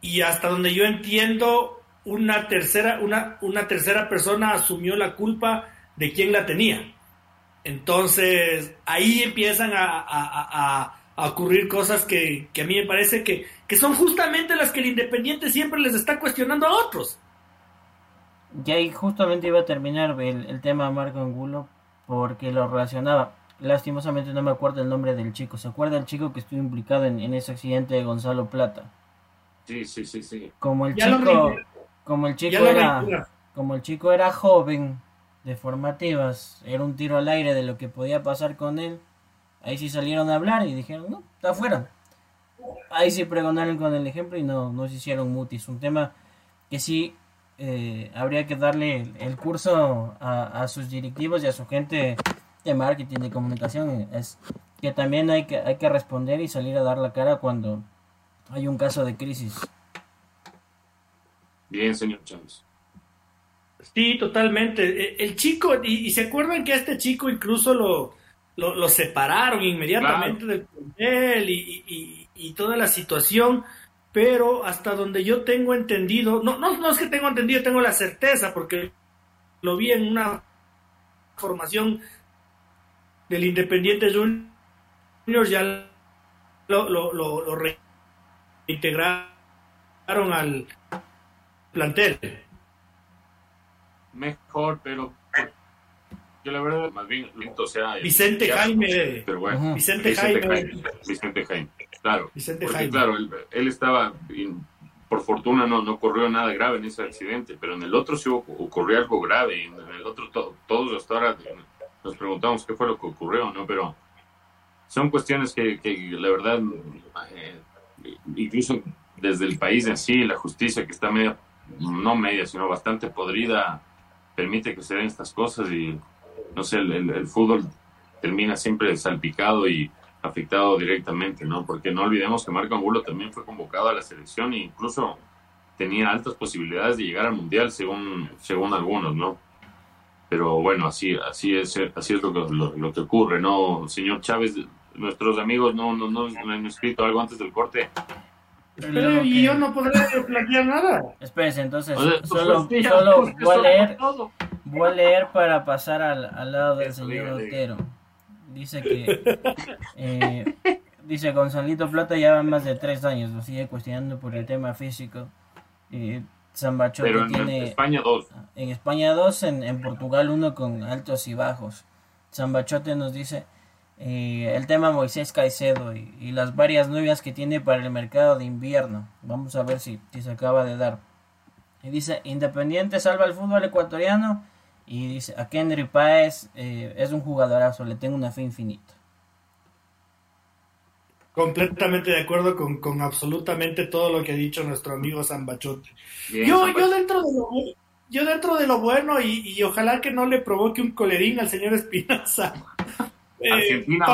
y hasta donde yo entiendo, una tercera, una, una tercera persona asumió la culpa de quien la tenía. Entonces, ahí empiezan a, ocurrir cosas que, a mí me parece que, son justamente las que el Independiente siempre les está cuestionando a otros. Y ahí justamente iba a terminar el, el tema Marco Angulo porque lo relacionaba. Lastimosamente no me acuerdo el nombre del chico. ¿Se acuerda el chico que estuvo implicado en, en ese accidente de Gonzalo Plata? Sí, sí, sí, sí. Como el chico, como el chico era, como el chico era joven, de formativas, era un tiro al aire de lo que podía pasar con él. Ahí sí salieron a hablar y dijeron, no, está afuera. Ahí sí pregonaron con el ejemplo y no, no se hicieron mutis. Un tema que sí eh, habría que darle el, curso a, a, sus directivos y a su gente de marketing, de comunicación. Es que también hay que, hay que responder y salir a dar la cara cuando hay un caso de crisis. Bien, señor Chávez. Sí, totalmente. E, el chico, y, se acuerdan que a este chico incluso lo, lo, separaron inmediatamente del plantel y, y, toda la situación, pero hasta donde yo tengo entendido, no, no, no es que tengo entendido, tengo la certeza, porque lo vi en una formación del Independiente Juniors, ya lo, lo, lo, reintegraron al plantel. Mejor, pero yo la verdad, más bien, o sea, Vicente Jaime. Pero bueno, Vicente, Jaime. Vicente Jaime, claro. porque, claro, él, estaba, por fortuna no, no ocurrió nada grave en ese accidente, pero en el otro sí ocurrió algo grave. En el otro, todos hasta ahora nos preguntamos qué fue lo que ocurrió, ¿no? Pero son cuestiones que, que la verdad, eh, incluso desde el país en sí, la justicia que está media, no media, sino bastante podrida, permite que se den estas cosas y no sé, el, fútbol termina siempre salpicado y afectado directamente, ¿no? Porque no olvidemos que Marco Angulo también fue convocado a la selección e incluso tenía altas posibilidades de llegar al mundial según según algunos, ¿no? Pero bueno, así así es así es lo que lo, que ocurre, ¿no? Señor Chávez, nuestros amigos no no no han escrito algo antes del corte. Pero y yo no podré plantear nada. Espérense, entonces, solo, solo voy a leer Voy a leer para pasar al, al lado del señor Otero. Dice que eh, dice Gonzalito Plata ya más de tres años, lo sigue cuestionando por el tema físico. Eh, Pero en, tiene, España dos. En España dos, en, en Portugal uno con altos y bajos. Zambachote nos dice eh, el tema Moisés Caicedo y, y, las varias novias que tiene para el mercado de invierno. Vamos a ver si, si se acaba de dar. Y dice, Independiente salva el fútbol ecuatoriano y dice, a Kendry Páez eh, es un jugadorazo, le tengo una fe infinita. Completamente de acuerdo con, con, absolutamente todo lo que ha dicho nuestro amigo Zambachote. yo, yo, dentro de lo, yo dentro de lo bueno y, ojalá que no le provoque un colerín al señor Espinosa. Eh, Argentina,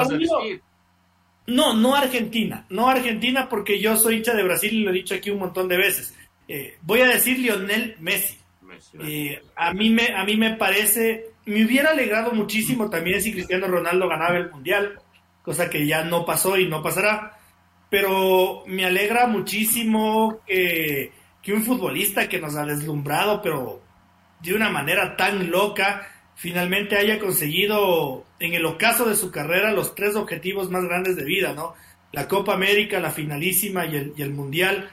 no, no Argentina, no Argentina porque yo soy hincha de Brasil y lo he dicho aquí un montón de veces. Eh, voy a decir Lionel Messi. Eh, a, mí me, a mí me parece, me hubiera alegrado muchísimo también si Cristiano Ronaldo ganaba el Mundial, cosa que ya no pasó y no pasará, pero me alegra muchísimo que, que un futbolista que nos ha deslumbrado, pero de una manera tan loca, finalmente haya conseguido en el ocaso de su carrera los tres objetivos más grandes de vida, ¿no? La Copa América, la finalísima y el, el Mundial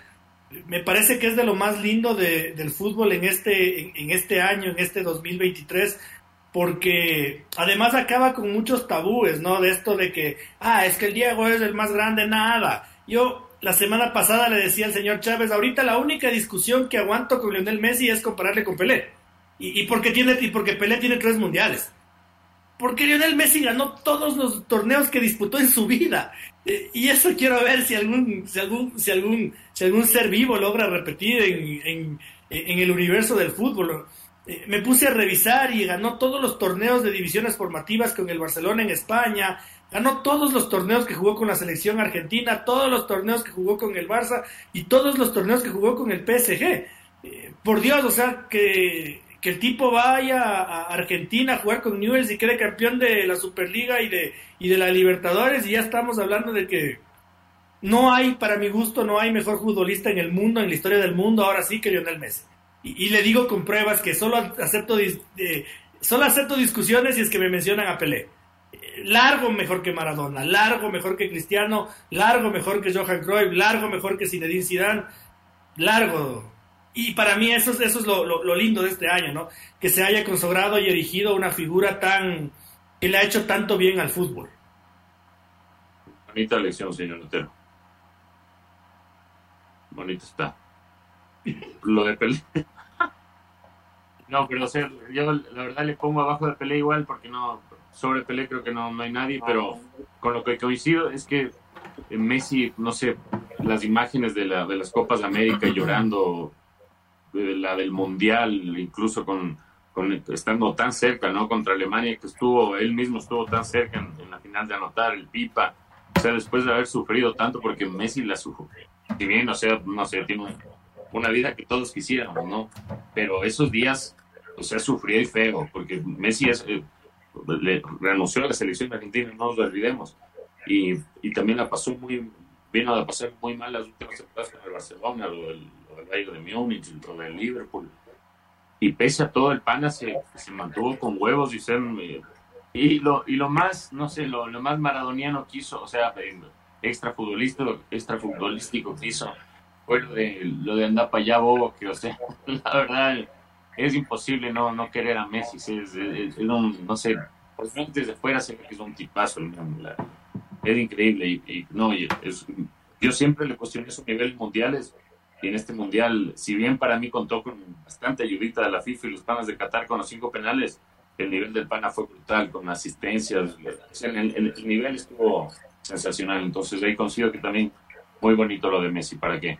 me parece que es de lo más lindo de, del fútbol en este, en, este año, en este 2023, porque además acaba con muchos tabúes, ¿no? De esto de que, ah, es que el Diego es el más grande, nada. Yo la semana pasada le decía al señor Chávez, ahorita la única discusión que aguanto con Lionel Messi es compararle con Pelé. Y, y porque tiene, y porque Pelé tiene tres mundiales porque Lionel Messi ganó todos los torneos que disputó en su vida. Eh, y eso quiero ver si algún, si algún, si algún, si algún ser vivo logra repetir en, el universo del fútbol. Eh, me puse a revisar y ganó todos los torneos de divisiones formativas con el Barcelona en España, ganó todos los torneos que jugó con la selección argentina, todos los torneos que jugó con el Barça y todos los torneos que jugó con el PSG. Eh, por Dios, o sea, que que el tipo vaya a Argentina a jugar con Newell's y quede campeón de la Superliga y de, y de la Libertadores y ya estamos hablando de que no hay, para mi gusto, no hay mejor futbolista en el mundo, en la historia del mundo, ahora sí que Lionel Messi. Y, le digo con pruebas que solo acepto, solo acepto discusiones si es que me mencionan a Pelé. Largo mejor que Maradona, largo mejor que Cristiano, largo mejor que Johan Cruyff, largo mejor que Zinedine Zidane, largo y para mí eso, es, eso es lo, lindo de este año, ¿no? Que se haya consagrado y erigido una figura tan que le ha hecho tanto bien al fútbol. Bonita lección, señor Lutero. Bonito está. Lo de Pelé. <laughs> no, pero o yo la verdad le pongo abajo de Pelé igual porque no, sobre Pelé creo que no, no hay nadie, pero con lo que coincido es que Messi, no sé, las imágenes de, la, de las Copas de América llorando la del Mundial, incluso con, con, estando tan cerca, ¿no? Contra Alemania, que estuvo, él mismo estuvo tan cerca en, la final de anotar el Pipa, o sea, después de haber sufrido tanto, porque Messi la sufrió, si bien, o sea, no sé, tiene una vida que todos quisiéramos, ¿no? Pero esos días, o sea, sufrió y feo, porque Messi es, eh, le renunció a la selección argentina, no nos lo olvidemos, y, y también la pasó muy, vino a pasar muy mal las últimas temporadas con el Barcelona, lo del, Bayern de Múnich, lo del Liverpool. Y pese a todo, el Pana se, se mantuvo con huevos y ser... Y lo, y lo más, no sé, lo, lo más maradoniano quiso, o sea, extra futbolístico, extra futbolístico que hizo, fue lo de, lo de andar para allá, bobo, que, o sea, <laughs> la verdad, es imposible no, no querer a Messi, es, no sé, por desde fuera se ve que es un tipazo, es increíble, y, no, es, yo siempre le cuestioné su nivel mundiales, y en este mundial, si bien para mí contó con bastante ayudita de la FIFA y los panas de Qatar con los cinco penales, el nivel del pana fue brutal, con asistencias, el, el, nivel estuvo sensacional, entonces ahí consigo que también muy bonito lo de Messi, ¿para qué?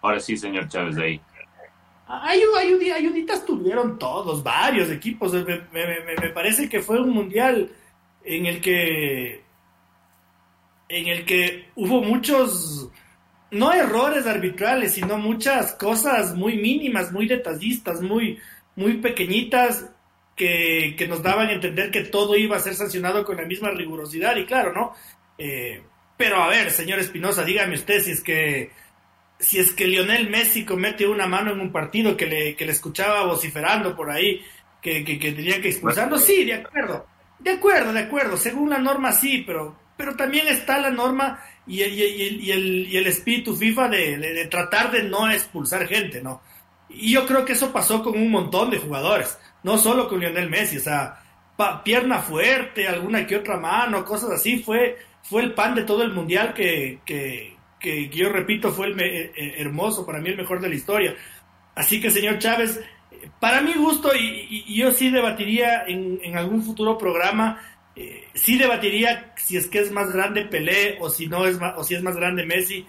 Ahora sí, señor Chávez, de ahí. ayuditas tuvieron todos, varios equipos, me, me parece que fue un mundial en el que en el que hubo muchos no errores arbitrales, sino muchas cosas muy mínimas, muy detallistas, muy, muy pequeñitas que, que, nos daban a entender que todo iba a ser sancionado con la misma rigurosidad. Y claro, ¿no? Eh, pero a ver, señor Espinosa, dígame usted si es que si es que Lionel Messi comete una mano en un partido que le, que le escuchaba vociferando por ahí, que, que, que tenía que expulsarlo, sí, de acuerdo. De acuerdo, de acuerdo. Según la norma sí, pero, pero también está la norma y el, y el, y el, espíritu FIFA de, tratar de no expulsar gente, ¿no? Y yo creo que eso pasó con un montón de jugadores, no solo con Lionel Messi, o sea, pierna fuerte, alguna que otra mano, cosas así, fue, fue el pan de todo el mundial que, que, que yo repito fue el eh, eh, hermoso, para mí el mejor de la historia. Así que, señor Chávez, para mi gusto, y, yo sí debatiría en, en algún futuro programa eh, sí debatiría si es que es más grande Pelé o si no es o si es más grande Messi,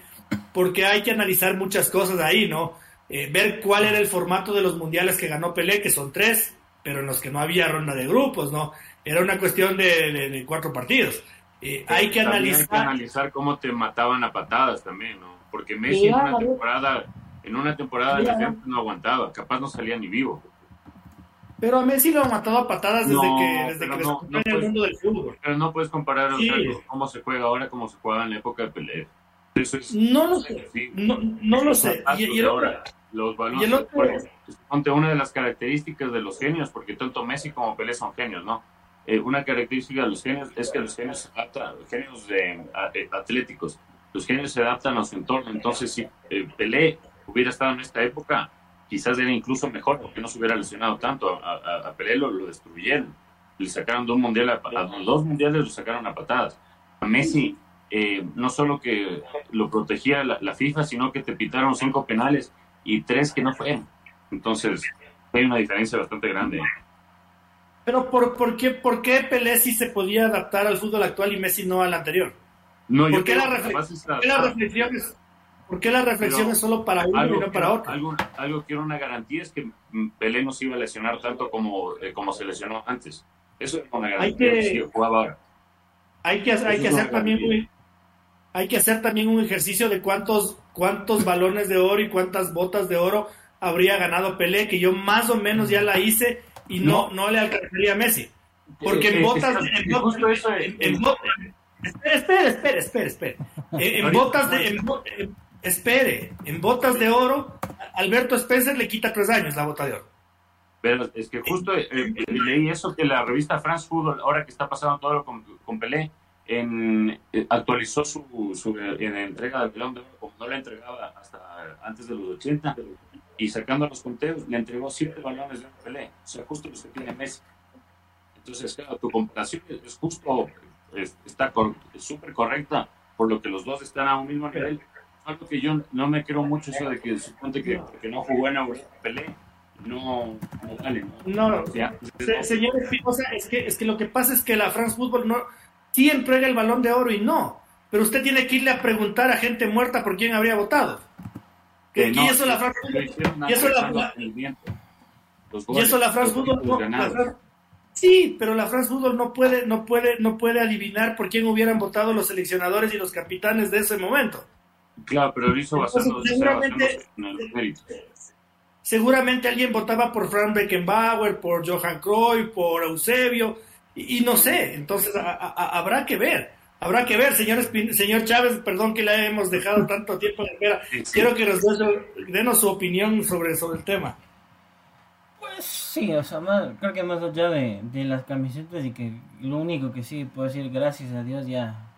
porque hay que analizar muchas cosas ahí, ¿no? Eh, ver cuál era el formato de los mundiales que ganó Pelé, que son tres, pero en los que no había ronda de grupos, ¿no? Era una cuestión de, cuatro partidos. Eh, hay que analizar. Hay que analizar cómo te mataban a patadas también, ¿no? Porque Messi en una temporada, en una temporada la gente no aguantaba, capaz no salía ni vivo. Pero a Messi lo ha matado a patadas desde que, desde que no, en el mundo del fútbol. Pero no puedes comparar cómo se juega ahora, cómo se juega en la época de Pelé. Eso es, no lo sé. No, no lo sé. Y, ahora, los balones. Y otro... una de las características de los genios, porque tanto Messi como Pelé son genios, ¿no? Eh, una característica de los genios es que los genios se adaptan, los genios de, eh, atléticos, los genios se adaptan a su entorno. Entonces, si eh, Pelé hubiera estado en esta época, quizás era incluso mejor porque no se hubiera lesionado tanto. A, a, Pelé lo, destruyeron. Le sacaron dos mundiales, a, dos mundiales lo sacaron a patadas. A Messi, eh, no solo que lo protegía la, FIFA, sino que te pitaron cinco penales y tres que no fueron. Entonces, hay una diferencia bastante grande. Pero ¿por, por, qué, ¿por qué Pelé sí se podía adaptar al fútbol actual y Messi no al anterior? No, ¿Por, qué la, reflexión es, ¿Por qué la reflexión es solo para uno y no para otro? Algo, algo que era una garantía es que Pelé no se iba a lesionar tanto como, eh, como se lesionó antes. Eso es una garantía hay que, jugaba ahora. Hay que, hay que hacer también un, hay que hacer también un ejercicio de cuántos, cuántos balones de oro y cuántas botas de oro habría ganado Pelé, que yo más o menos ya la hice y no, no, le alcanzaría a Messi. Porque en botas... Espera, espera, espera, espera. <laughs> En, botas de... Espere, en botas de oro, Alberto Spencer le quita tres años la bota de oro. Pero es que justo eh, eh, leí eso que la revista France Football, ahora que está pasando todo con, con Pelé, eh, actualizó su, su en entrega del Pelón de Oro, como no la entregaba hasta antes de los 80, y sacando los conteos, le entregó siete balones de Pelé, o sea, justo los que tiene Messi. Entonces, claro, tu comparación es justo, está súper correcta, por lo que los dos están a un mismo nivel algo que yo no me creo mucho eso de que suponte que, que no jugó en Pelé, no, no vale. No, no. señor Espinosa, es que, es que lo que pasa es que la France Football no, sí entrega el balón de oro y no, pero usted tiene que irle a preguntar a gente muerta por quién habría votado. Que, y eso la France y eso la, y eso la France Football no, Sí, pero la France Football no puede, no puede, no puede adivinar por quién hubieran votado los seleccionadores y los capitanes de ese momento. Claro, pero lo hizo basando, seguramente, en. Seguramente alguien votaba por Frank Beckenbauer, por Johan Cruyff, por Eusebio, y, no sé, entonces habrá que ver. Habrá que ver, señor, señor Chávez, perdón que le hemos dejado tanto tiempo de espera. Quiero que nos denos su opinión sobre, sobre el tema. Pues sí, o sea, creo que más allá de, de las camisetas y que lo único que sí puedo decir, gracias a Dios ya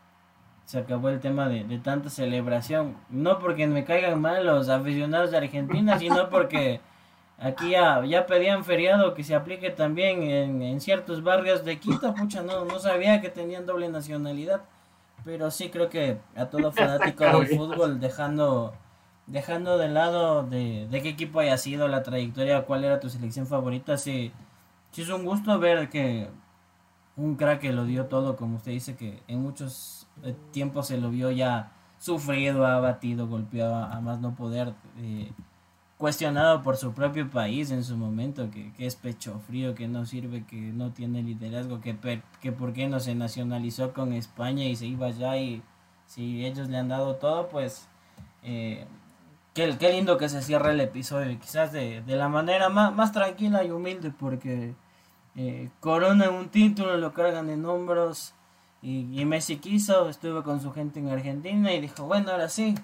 se acabó el tema de, de tanta celebración. No porque me caigan mal los aficionados de Argentina, sino porque aquí ya, ya pedían feriado que se aplique también en, en ciertos barrios de Quito. Pucha, no, no sabía que tenían doble nacionalidad. Pero sí creo que a todo <laughs> fanático del fútbol, dejando, dejando de lado de, de qué equipo haya sido, la trayectoria, cuál era tu selección favorita, sí, sí es un gusto ver que un crack que lo dio todo, como usted dice, que en muchos tiempos se lo vio ya sufrido, abatido, golpeado a más no poder, eh, cuestionado por su propio país en su momento, que, que, es pecho frío, que no sirve, que no tiene liderazgo, que, que por qué no se nacionalizó con España y se iba allá y si ellos le han dado todo, pues eh, qué, qué, lindo que se cierre el episodio, quizás de, de la manera más, más tranquila y humilde, porque eh, corona un título, lo cargan en hombros. Y, Messi quiso, estuvo con su gente en Argentina y dijo, bueno, ahora sí,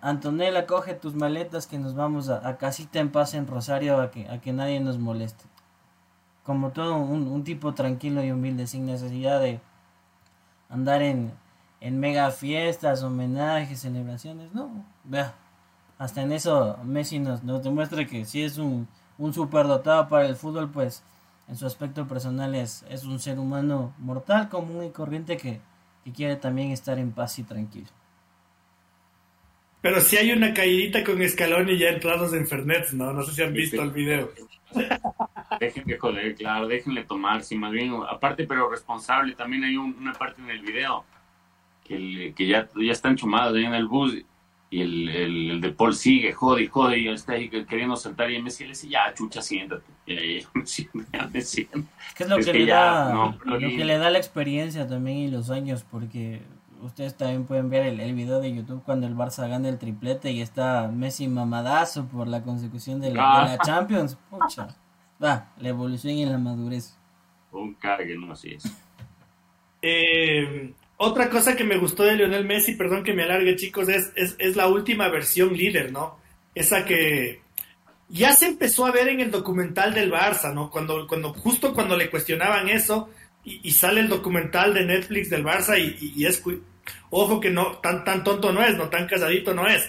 Antonella, coge tus maletas que nos vamos a, casita en paz en Rosario a que, a que nadie nos moleste. Como todo un, tipo tranquilo y humilde, sin necesidad de andar en, en mega fiestas, homenajes, celebraciones, no, vea, hasta en eso Messi nos, nos demuestra que si es un, un superdotado para el fútbol, pues en su aspecto personal es, es un ser humano mortal, común y corriente que, quiere también estar en paz y tranquilo. Pero si hay una caídita con escalón y ya entrados en Fernet, ¿no? No sé si han visto el video. <laughs> Déjenle joder, claro, déjenle tomar, sí, más bien, aparte pero responsable, también hay una parte en el video que, que ya, ya están chumados ahí en el bus y el, el, de Paul sigue, jode y jode, y está ahí queriendo saltar, y Messi le dice, ya, chucha, siéntate. Y ahí me siento, ya me siento. ¿Qué es lo, que, le da, lo que le da la experiencia también y los años? Porque ustedes también pueden ver el, el, video de YouTube cuando el Barça gana el triplete y está Messi mamadazo por la consecución de la, de la ah. Champions. Pucha, va, la evolución y la madurez. Un cargue, no así es. <laughs> Eh, otra cosa que me gustó de Lionel Messi, perdón que me alargue chicos, es, es, la última versión líder, ¿no? Esa que ya se empezó a ver en el documental del Barça, ¿no? Cuando, cuando justo cuando le cuestionaban eso y, sale el documental de Netflix del Barça y, y, es, ojo que no, tan, tan tonto no es, no tan casadito no es,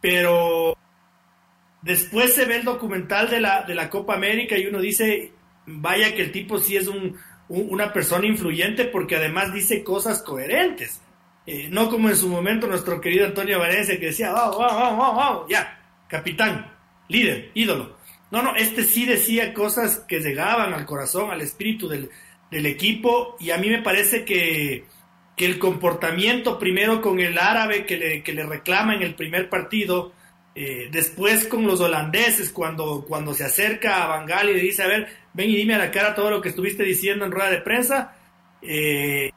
pero después se ve el documental de la, de la Copa América y uno dice, vaya que el tipo sí es un una persona influyente porque además dice cosas coherentes. Eh, no como en su momento nuestro querido Antonio Valencia que decía, vamos, vamos, vamos, vamos, ya, capitán, líder, ídolo. No, no, este sí decía cosas que llegaban al corazón, al espíritu del, del equipo y a mí me parece que, que, el comportamiento primero con el árabe que le, que le reclama en el primer partido, eh, después con los holandeses, cuando, cuando se acerca a Bangal y le dice, a ver, ven y dime a la cara todo lo que estuviste diciendo en rueda de prensa, eh,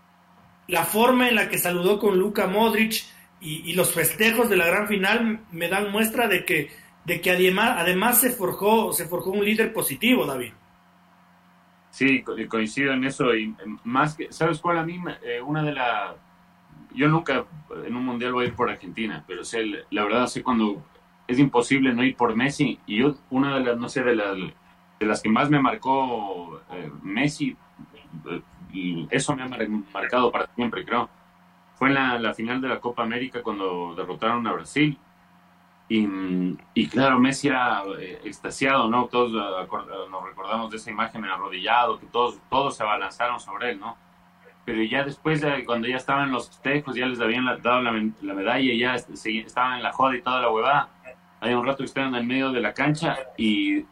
la forma en la que saludó con Luka Modric y, los festejos de la gran final me dan muestra de que, de que además, además se, forjó, se forjó un líder positivo, David. Sí, coincido en eso y más que, ¿sabes cuál a mí? Eh, una de las... Yo nunca en un mundial voy a ir por Argentina, pero sé, la verdad sé cuando es imposible no ir por Messi. Y yo, una de las, no sé, de las, de las que más me marcó eh, Messi, eh, eso me ha marcado para siempre, creo, fue en la, final de la Copa América cuando derrotaron a Brasil. Y, y claro, Messi era eh, extasiado, ¿no? Todos nos recordamos de esa imagen arrodillado, que todos, todos se abalanzaron sobre él, ¿no? Pero ya después, cuando ya estaban los festejos, ya les habían dado la, la medalla, ya estaban en la joda y toda la huevada, hay un rato que están en medio de la cancha y,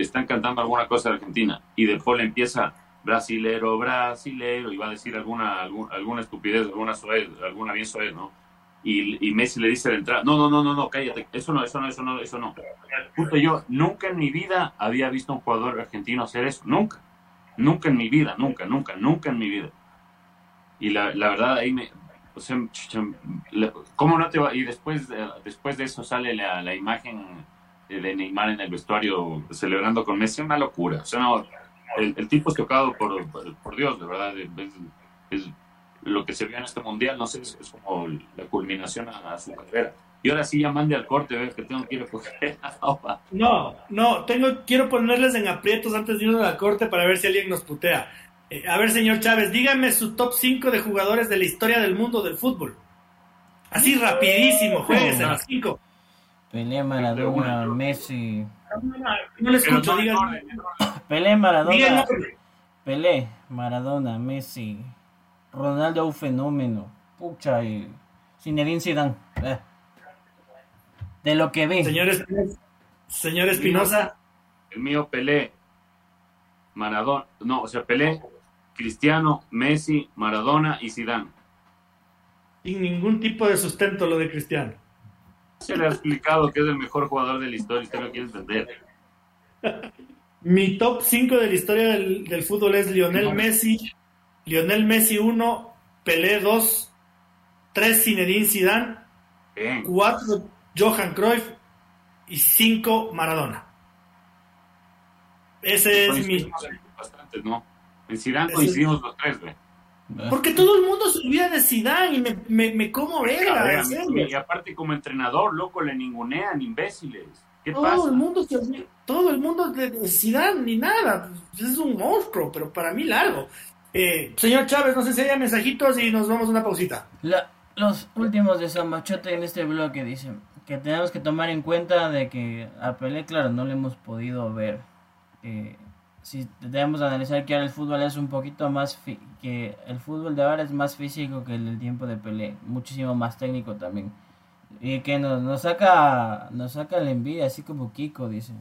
están cantando alguna cosa de Argentina. Y de Paul empieza brasilero, brasilero, y va a decir alguna, alguna, estupidez, alguna soez, alguna bien soez, ¿no? Y, Messi le dice de entrada, no, no, no, no, no, cállate, eso no, eso no, eso no, eso no. Justo yo nunca en mi vida había visto a un jugador argentino hacer eso, nunca, nunca en mi vida, nunca, nunca, nunca en mi vida. Y la, la verdad ahí me, o sea, ¿cómo no te va? Y después, después de eso sale la, la, imagen de Neymar en el vestuario celebrando con Messi, una locura. O sea, no, el, tipo es tocado por, por, Dios, de verdad. Es, lo que se vio en este mundial, no sé, es, como la culminación a, su carrera. Y ahora sí ya mande al corte, ver que tengo que ir a coger <laughs> No, no, tengo, quiero ponerles en aprietos antes de irnos a la corte para ver si alguien nos putea. Eh, a ver, señor Chávez, dígame su top 5 de jugadores de la historia del mundo del fútbol. Así rapidísimo, juegues en las 5. Pelé, Maradona, Messi. No le escucho, dígame. Pelé, Maradona. Pelé, Maradona, Messi, Ronaldo un fenómeno. Pucha, y Zinedine Zidane. Eh. De lo que vi. Señor Espinosa. El mío Pelé, Maradona, no, o sea, Pelé, Cristiano, Messi, Maradona y Zidane. Sin ningún tipo de sustento lo de Cristiano. Se le ha explicado que es el mejor jugador de la historia, usted lo quiere entender. <laughs> Mi top 5 de la historia del, fútbol es Lionel Messi, Lionel Messi 1, Pelé 2, 3 Zinedine Zidane, 4 Johan Cruyff y 5 Maradona. Ese es mi... Bastantes, ¿no? En Zidane coincidimos los tres, güey. Porque todo el mundo se olvida de Zidane y me, me, me como verga. Y aparte como entrenador, loco, le ningunean, imbéciles. ¿Qué todo pasa? el mundo se olvida, todo el mundo de Zidane ni nada. Es un monstruo, pero para mí largo. Eh, señor Chávez, no sé si hay mensajitos y nos vamos a una pausita. los últimos de San Machote en este bloque dicen que tenemos que tomar en cuenta de que a Pelé, claro, no le hemos podido ver. Eh, si debemos analizar que ahora el fútbol es un poquito más que el fútbol de ahora es más físico que el del tiempo de Pelé, muchísimo más técnico también. Y que nos, nos saca nos saca la envidia, así como Kiko dice.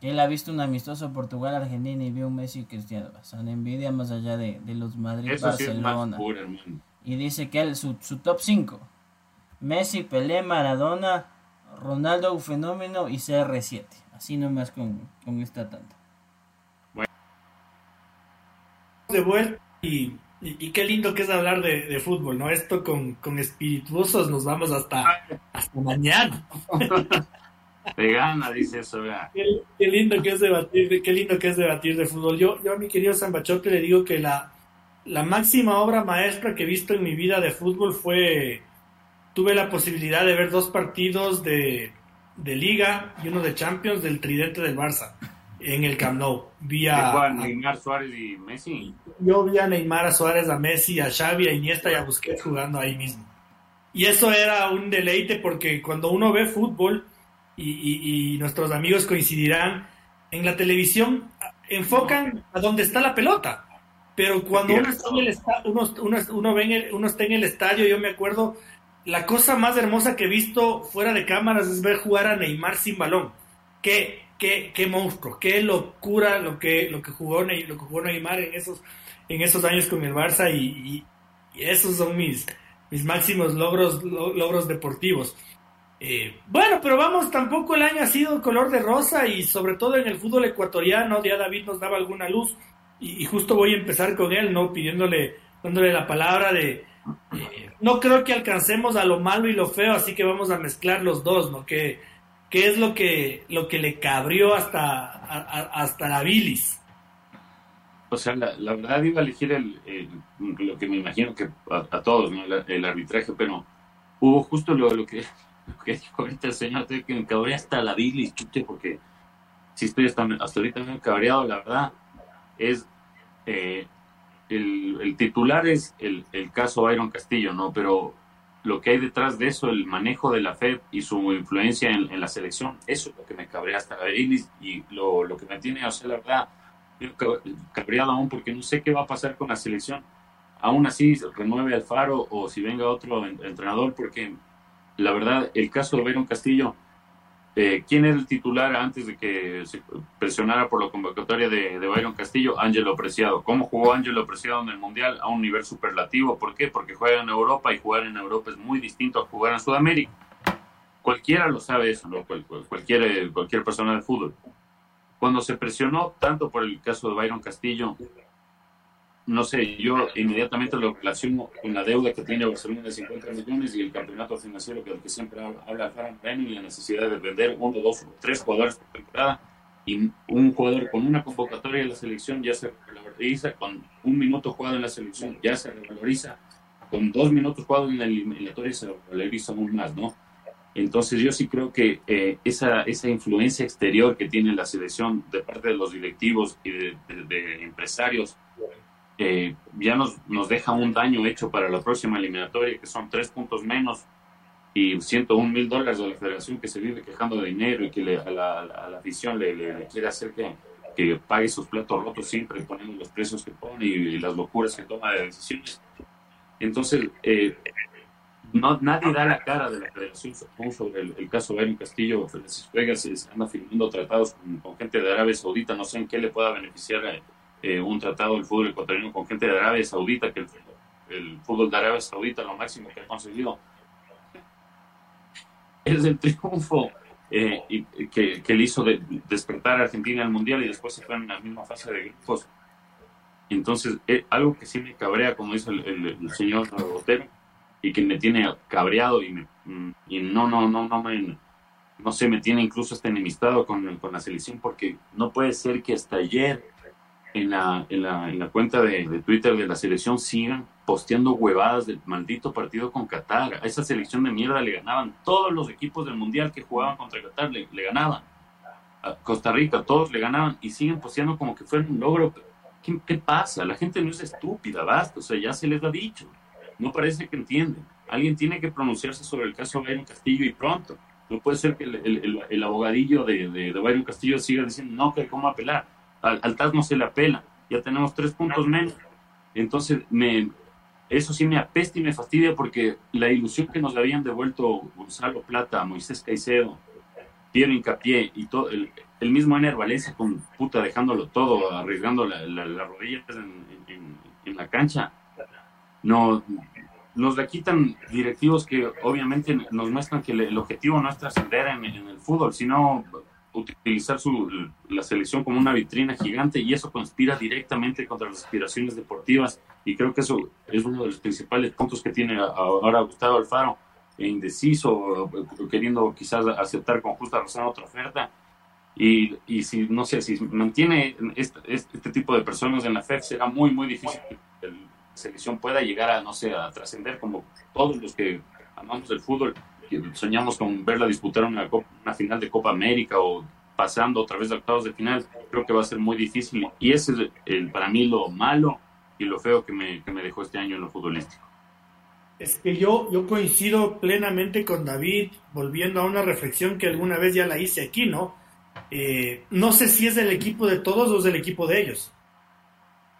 Que él ha visto un amistoso Portugal Argentina y vio un Messi y Cristiano. Son envidia más allá de, los Madrid Barcelona. y dice que él, su, su top 5. Messi, Pelé, Maradona, Ronaldo un fenómeno y CR7. Así nomás con, con esta tanta de vuelta y, qué lindo que es hablar de, fútbol, ¿no? Esto con, con, espirituosos nos vamos hasta, hasta mañana. <laughs> Te gana, dice eso, qué, lindo que es debatir, qué lindo que es debatir de fútbol. Yo, yo a mi querido Zambachote le digo que la, la máxima obra maestra que he visto en mi vida de fútbol fue, tuve la posibilidad de ver dos partidos de, de Liga y uno de Champions del Tridente del Barça en el Camp Nou. Vi a, Neymar, Suárez y Messi. Yo vi a Neymar, a Suárez, a Messi, a Xavi, a Iniesta y a Busquets jugando ahí mismo. Y eso era un deleite porque cuando uno ve fútbol, y, nuestros amigos coincidirán, en la televisión enfocan a dónde está la pelota. Pero cuando uno está, en el uno, uno, ve uno está en el estadio, yo me acuerdo, la cosa más hermosa que he visto fuera de cámaras es ver jugar a Neymar sin balón. Que qué, qué monstruo, qué locura lo que, lo que jugó lo que jugó Neymar en esos, en esos años con el Barça y, esos son mis, mis máximos logros, logros deportivos. Eh, bueno, pero vamos, tampoco el año ha sido color de rosa y sobre todo en el fútbol ecuatoriano, ya David nos daba alguna luz y, justo voy a empezar con él, ¿no? Pidiéndole, dándole la palabra de, eh, no creo que alcancemos a lo malo y lo feo, así que vamos a mezclar los dos, ¿no? Que, ¿Qué es lo que, lo que le cabrió hasta, hasta la bilis? O sea, la, verdad iba a elegir el, lo que me imagino que a, todos, el, arbitraje, pero hubo justo lo, lo, que, <laughs> que dijo ahorita el señor, que me cabría hasta la bilis, chute, porque si estoy hasta, ahorita me cabreado, la verdad, es eh, el, el, titular es el, el caso Byron Castillo, ¿no? Pero lo que hay detrás de eso, el manejo de la FED y su influencia en, la selección, eso es lo que me cabrea hasta la y lo, lo, que me tiene, o sea, la verdad, cabreado aún porque no sé qué va a pasar con la selección. Aún así, renueve Alfaro o si venga otro entrenador, porque la verdad, el caso de Byron Castillo, eh, ¿Quién era el titular antes de que se presionara por la convocatoria de, de Byron Castillo? Ángelo Preciado. ¿Cómo jugó Ángelo Preciado en el Mundial? A un nivel superlativo. ¿Por qué? Porque juega en Europa y jugar en Europa es muy distinto a jugar en Sudamérica. Cualquiera lo sabe eso, ¿no? cualquier, cualquier persona de fútbol. Cuando se presionó tanto por el caso de Byron Castillo, no sé, yo inmediatamente lo relaciono con la deuda que tiene Barcelona de 50 millones y el campeonato financiero que, siempre habla Farah y la necesidad de vender uno, dos, tres jugadores por temporada y un jugador con una convocatoria de la selección ya se revaloriza, con un minuto jugado en la selección ya se revaloriza. con dos minutos jugados en el eliminatorio se visto aún más, ¿no? Entonces yo sí creo que eh, esa, esa influencia exterior que tiene la selección de parte de los directivos y de, empresarios eh, ya nos, nos deja un daño hecho para la próxima eliminatoria, que son tres puntos menos y 101 mil dólares de la federación que se vive quejando de dinero y que a, la, a, la, afición le, le, quiere hacer que, que, pague sus platos rotos siempre poniendo los precios que pone y, las locuras que toma de decisiones. Entonces, eh, no, nadie da la cara de la federación sobre el, el caso Bayern Castillo. Francisco Vegas anda firmando tratados con, gente de Arabia Saudita. No sé en qué le pueda beneficiar eh, un tratado del fútbol ecuatoriano con gente de Arabia Saudita, que el, el fútbol de Arabia Saudita lo máximo que ha conseguido es el triunfo eh, y, que, que, le hizo de, despertar a Argentina al Mundial y después se fue en la misma fase de grupos. Entonces, eh, algo que sí me cabrea, como dice el, señor Botero, y que me tiene cabreado y, mm, y no, no, no, no me, no sé, me tiene incluso hasta enemistado con, con la selección, porque no puede ser que hasta ayer en la, en la, en la cuenta de, de, Twitter de la selección sigan posteando huevadas del maldito partido con Qatar. A esa selección de mierda le ganaban todos los equipos del Mundial que jugaban contra Qatar, le, le ganaban. A Costa Rica, todos le ganaban y siguen posteando como que fuera un logro. ¿Qué, ¿Qué, pasa? La gente no es estúpida, basta. O sea, ya se les ha dicho. No parece que entienden. Alguien tiene que pronunciarse sobre el caso de Byron Castillo y pronto. No puede ser que el, el, abogadillo de, de, de Castillo siga diciendo, no, que cómo apelar al, al no se le apela, ya tenemos tres puntos menos. Entonces, me, eso sí me apesta y me fastidia porque la ilusión que nos habían devuelto Gonzalo Plata, Moisés Caicedo, Piero Incapié y todo, el, mismo Ener Valencia con puta dejándolo todo, arriesgando las la, la rodillas en, la cancha, no, nos la quitan directivos que obviamente nos muestran que el objetivo no es trascender en, en el fútbol, sino utilizar su, la selección como una vitrina gigante y eso conspira directamente contra las aspiraciones deportivas. Y creo que eso es uno de los principales puntos que tiene ahora Gustavo Alfaro, e indeciso, queriendo quizás aceptar con justa razón otra oferta. Y, y si no sé, si mantiene este, este tipo de personas en la FED será muy muy difícil que la selección pueda llegar a, no sé, a trascender como todos los que amamos el fútbol soñamos con verla disputar una, una final de Copa América o pasando otra vez de octavos de final, creo que va a ser muy difícil. Y ese es el, para mí lo malo y lo feo que me, que me dejó este año en lo futbolístico. Es que yo, yo coincido plenamente con David, volviendo a una reflexión que alguna vez ya la hice aquí, ¿no? Eh, no sé si es del equipo de todos o es del equipo de ellos.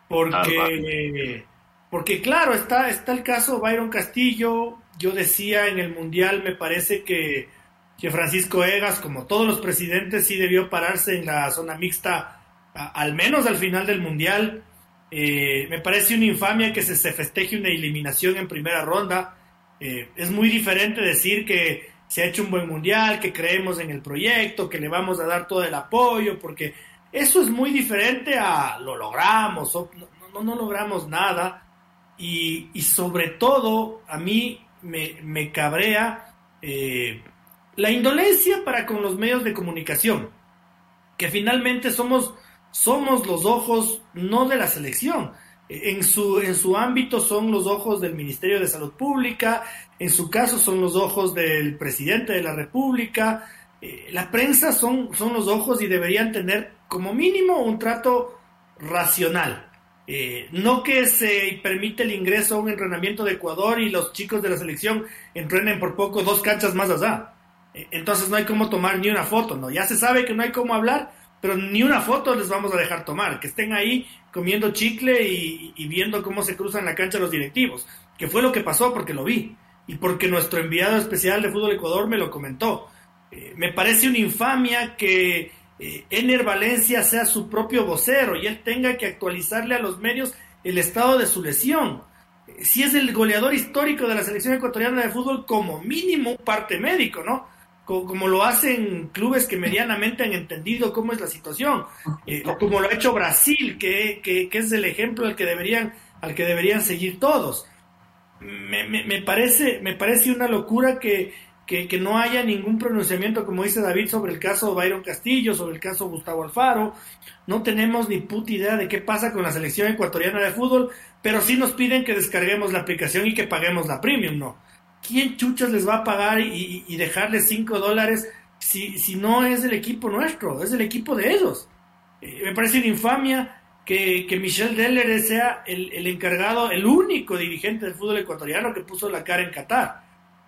Porque, porque claro, está, está el caso Byron Castillo, yo decía en el Mundial, me parece que, que Francisco Egas, como todos los presidentes, sí debió pararse en la zona mixta, al menos al final del Mundial. Eh, me parece una infamia que se, se, festeje una eliminación en primera ronda. Eh, es muy diferente decir que se ha hecho un buen mundial, que creemos en el proyecto, que le vamos a dar todo el apoyo, porque eso es muy diferente a lo logramos, no, no, no logramos nada. Y, y, sobre todo, a mí me, me cabrea eh, la indolencia para con los medios de comunicación, que finalmente somos, somos los ojos no de la selección, en su, en su ámbito son los ojos del Ministerio de Salud Pública, en su caso son los ojos del presidente de la República, eh, la prensa son, son los ojos y deberían tener como mínimo un trato racional. Eh, no que se permite el ingreso a un entrenamiento de Ecuador y los chicos de la selección entrenen por poco dos canchas más allá. Eh, entonces no hay cómo tomar ni una foto, ¿no? Ya se sabe que no hay cómo hablar, pero ni una foto les vamos a dejar tomar. Que estén ahí comiendo chicle y, viendo cómo se cruzan la cancha los directivos. Que fue lo que pasó porque lo vi. Y porque nuestro enviado especial de Fútbol Ecuador me lo comentó. Eh, me parece una infamia que eh, Ener Valencia sea su propio vocero y él tenga que actualizarle a los medios el estado de su lesión. Eh, si es el goleador histórico de la selección ecuatoriana de fútbol, como mínimo parte médico, ¿no? Como, como lo hacen clubes que medianamente han entendido cómo es la situación, eh, o como lo ha hecho Brasil, que, que, que, es el ejemplo al que deberían, al que deberían seguir todos. Me, me, me, parece, me parece una locura que, que, no haya ningún pronunciamiento, como dice David, sobre el caso Byron Castillo, sobre el caso Gustavo Alfaro. No tenemos ni puta idea de qué pasa con la selección ecuatoriana de fútbol, pero sí nos piden que descarguemos la aplicación y que paguemos la premium, ¿no? ¿Quién chuchas les va a pagar y, y dejarles 5 dólares si, si no es el equipo nuestro, es el equipo de ellos? Eh, me parece una infamia que, que Michel Deller sea el, el, encargado, el único dirigente del fútbol ecuatoriano que puso la cara en Qatar,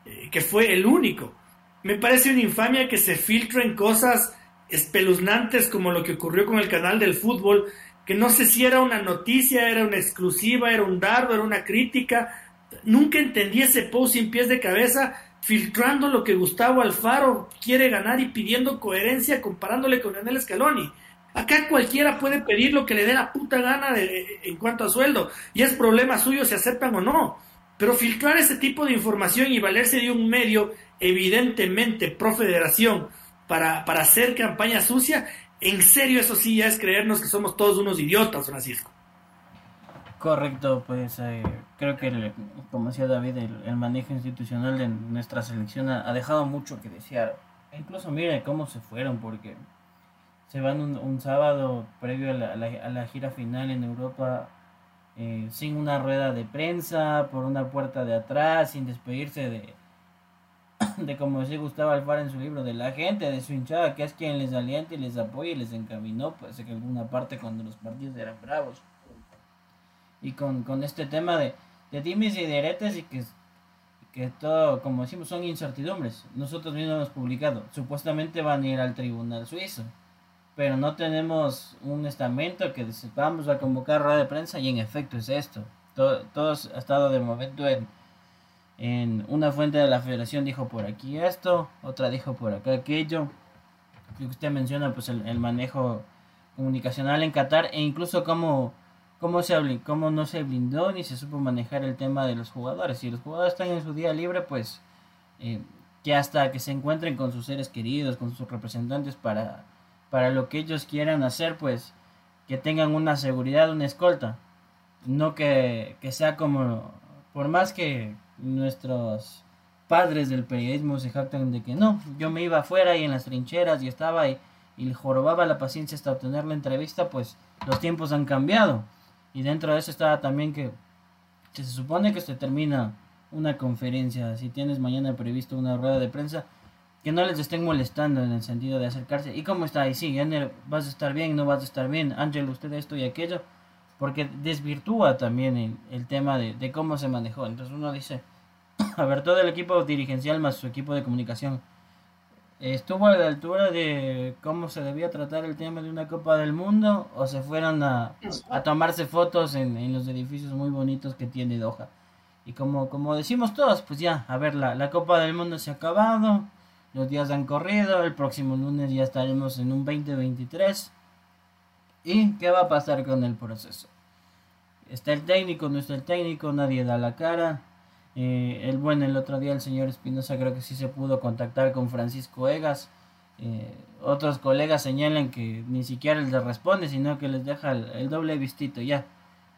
eh, que fue el único. Me parece una infamia que se filtren cosas espeluznantes como lo que ocurrió con el canal del fútbol, que no sé si era una noticia, era una exclusiva, era un dardo, era una crítica. Nunca entendí ese post sin pies de cabeza, filtrando lo que Gustavo Alfaro quiere ganar y pidiendo coherencia comparándole con Daniel Scaloni. Acá cualquiera puede pedir lo que le dé la puta gana de, en cuanto a sueldo, y es problema suyo si aceptan o no. Pero filtrar ese tipo de información y valerse de un medio evidentemente pro federación para, para hacer campaña sucia, en serio eso sí ya es creernos que somos todos unos idiotas, Francisco. Correcto, pues eh, creo que, como decía David, el, manejo institucional de nuestra selección ha, dejado mucho que desear. Incluso mire cómo se fueron, porque se van un, sábado previo a la, gira final en Europa eh, sin una rueda de prensa, por una puerta de atrás, sin despedirse de, <coughs> de como decía Gustavo Alfaro en su libro, de la gente, de su hinchada, que es quien les alienta y les apoya y les encaminó, pues en alguna parte cuando los partidos eran bravos. Y con, este tema de, de dimes y diretes y que, que todo, como decimos, son incertidumbres. Nosotros mismos hemos publicado, supuestamente van a ir al tribunal suizo pero no tenemos un estamento que dice, vamos a convocar rueda de prensa y en efecto es esto. Todo, todos ha estado de momento en, en una fuente de la federación dijo por aquí esto, otra dijo por acá aquello. que usted menciona pues el, manejo comunicacional en Qatar e incluso cómo, cómo, se, cómo no se blindó ni se supo manejar el tema de los jugadores. Si los jugadores están en su día libre, pues eh, que hasta que se encuentren con sus seres queridos, con sus representantes para para lo que ellos quieran hacer, pues que tengan una seguridad, una escolta. No que, sea como, por más que nuestros padres del periodismo se jactan de que no, yo me iba afuera y en las trincheras y estaba y le jorobaba la paciencia hasta obtener la entrevista, pues los tiempos han cambiado. Y dentro de eso estaba también que se supone que se termina una conferencia, si tienes mañana previsto una rueda de prensa, que no les estén molestando en el sentido de acercarse. ¿Y cómo está? Y sí, vas a estar bien, no vas a estar bien, Ángel, usted esto y aquello, porque desvirtúa también el, tema de, cómo se manejó. Entonces uno dice, <clears throat> a ver, todo el equipo dirigencial más su equipo de comunicación estuvo a la altura de cómo se debía tratar el tema de una Copa del Mundo o se fueron a, tomarse fotos en, los edificios muy bonitos que tiene Doha. Y como, como decimos todos, pues ya, a ver, la, la Copa del Mundo se ha acabado, los días han corrido, el próximo lunes ya estaremos en un 2023. ¿Y qué va a pasar con el proceso? Está el técnico, no está el técnico, nadie da la cara. Eh, el bueno, el otro día el señor Espinosa creo que sí se pudo contactar con Francisco Egas. Eh, otros colegas señalan que ni siquiera les responde, sino que les deja el, doble vistito ya.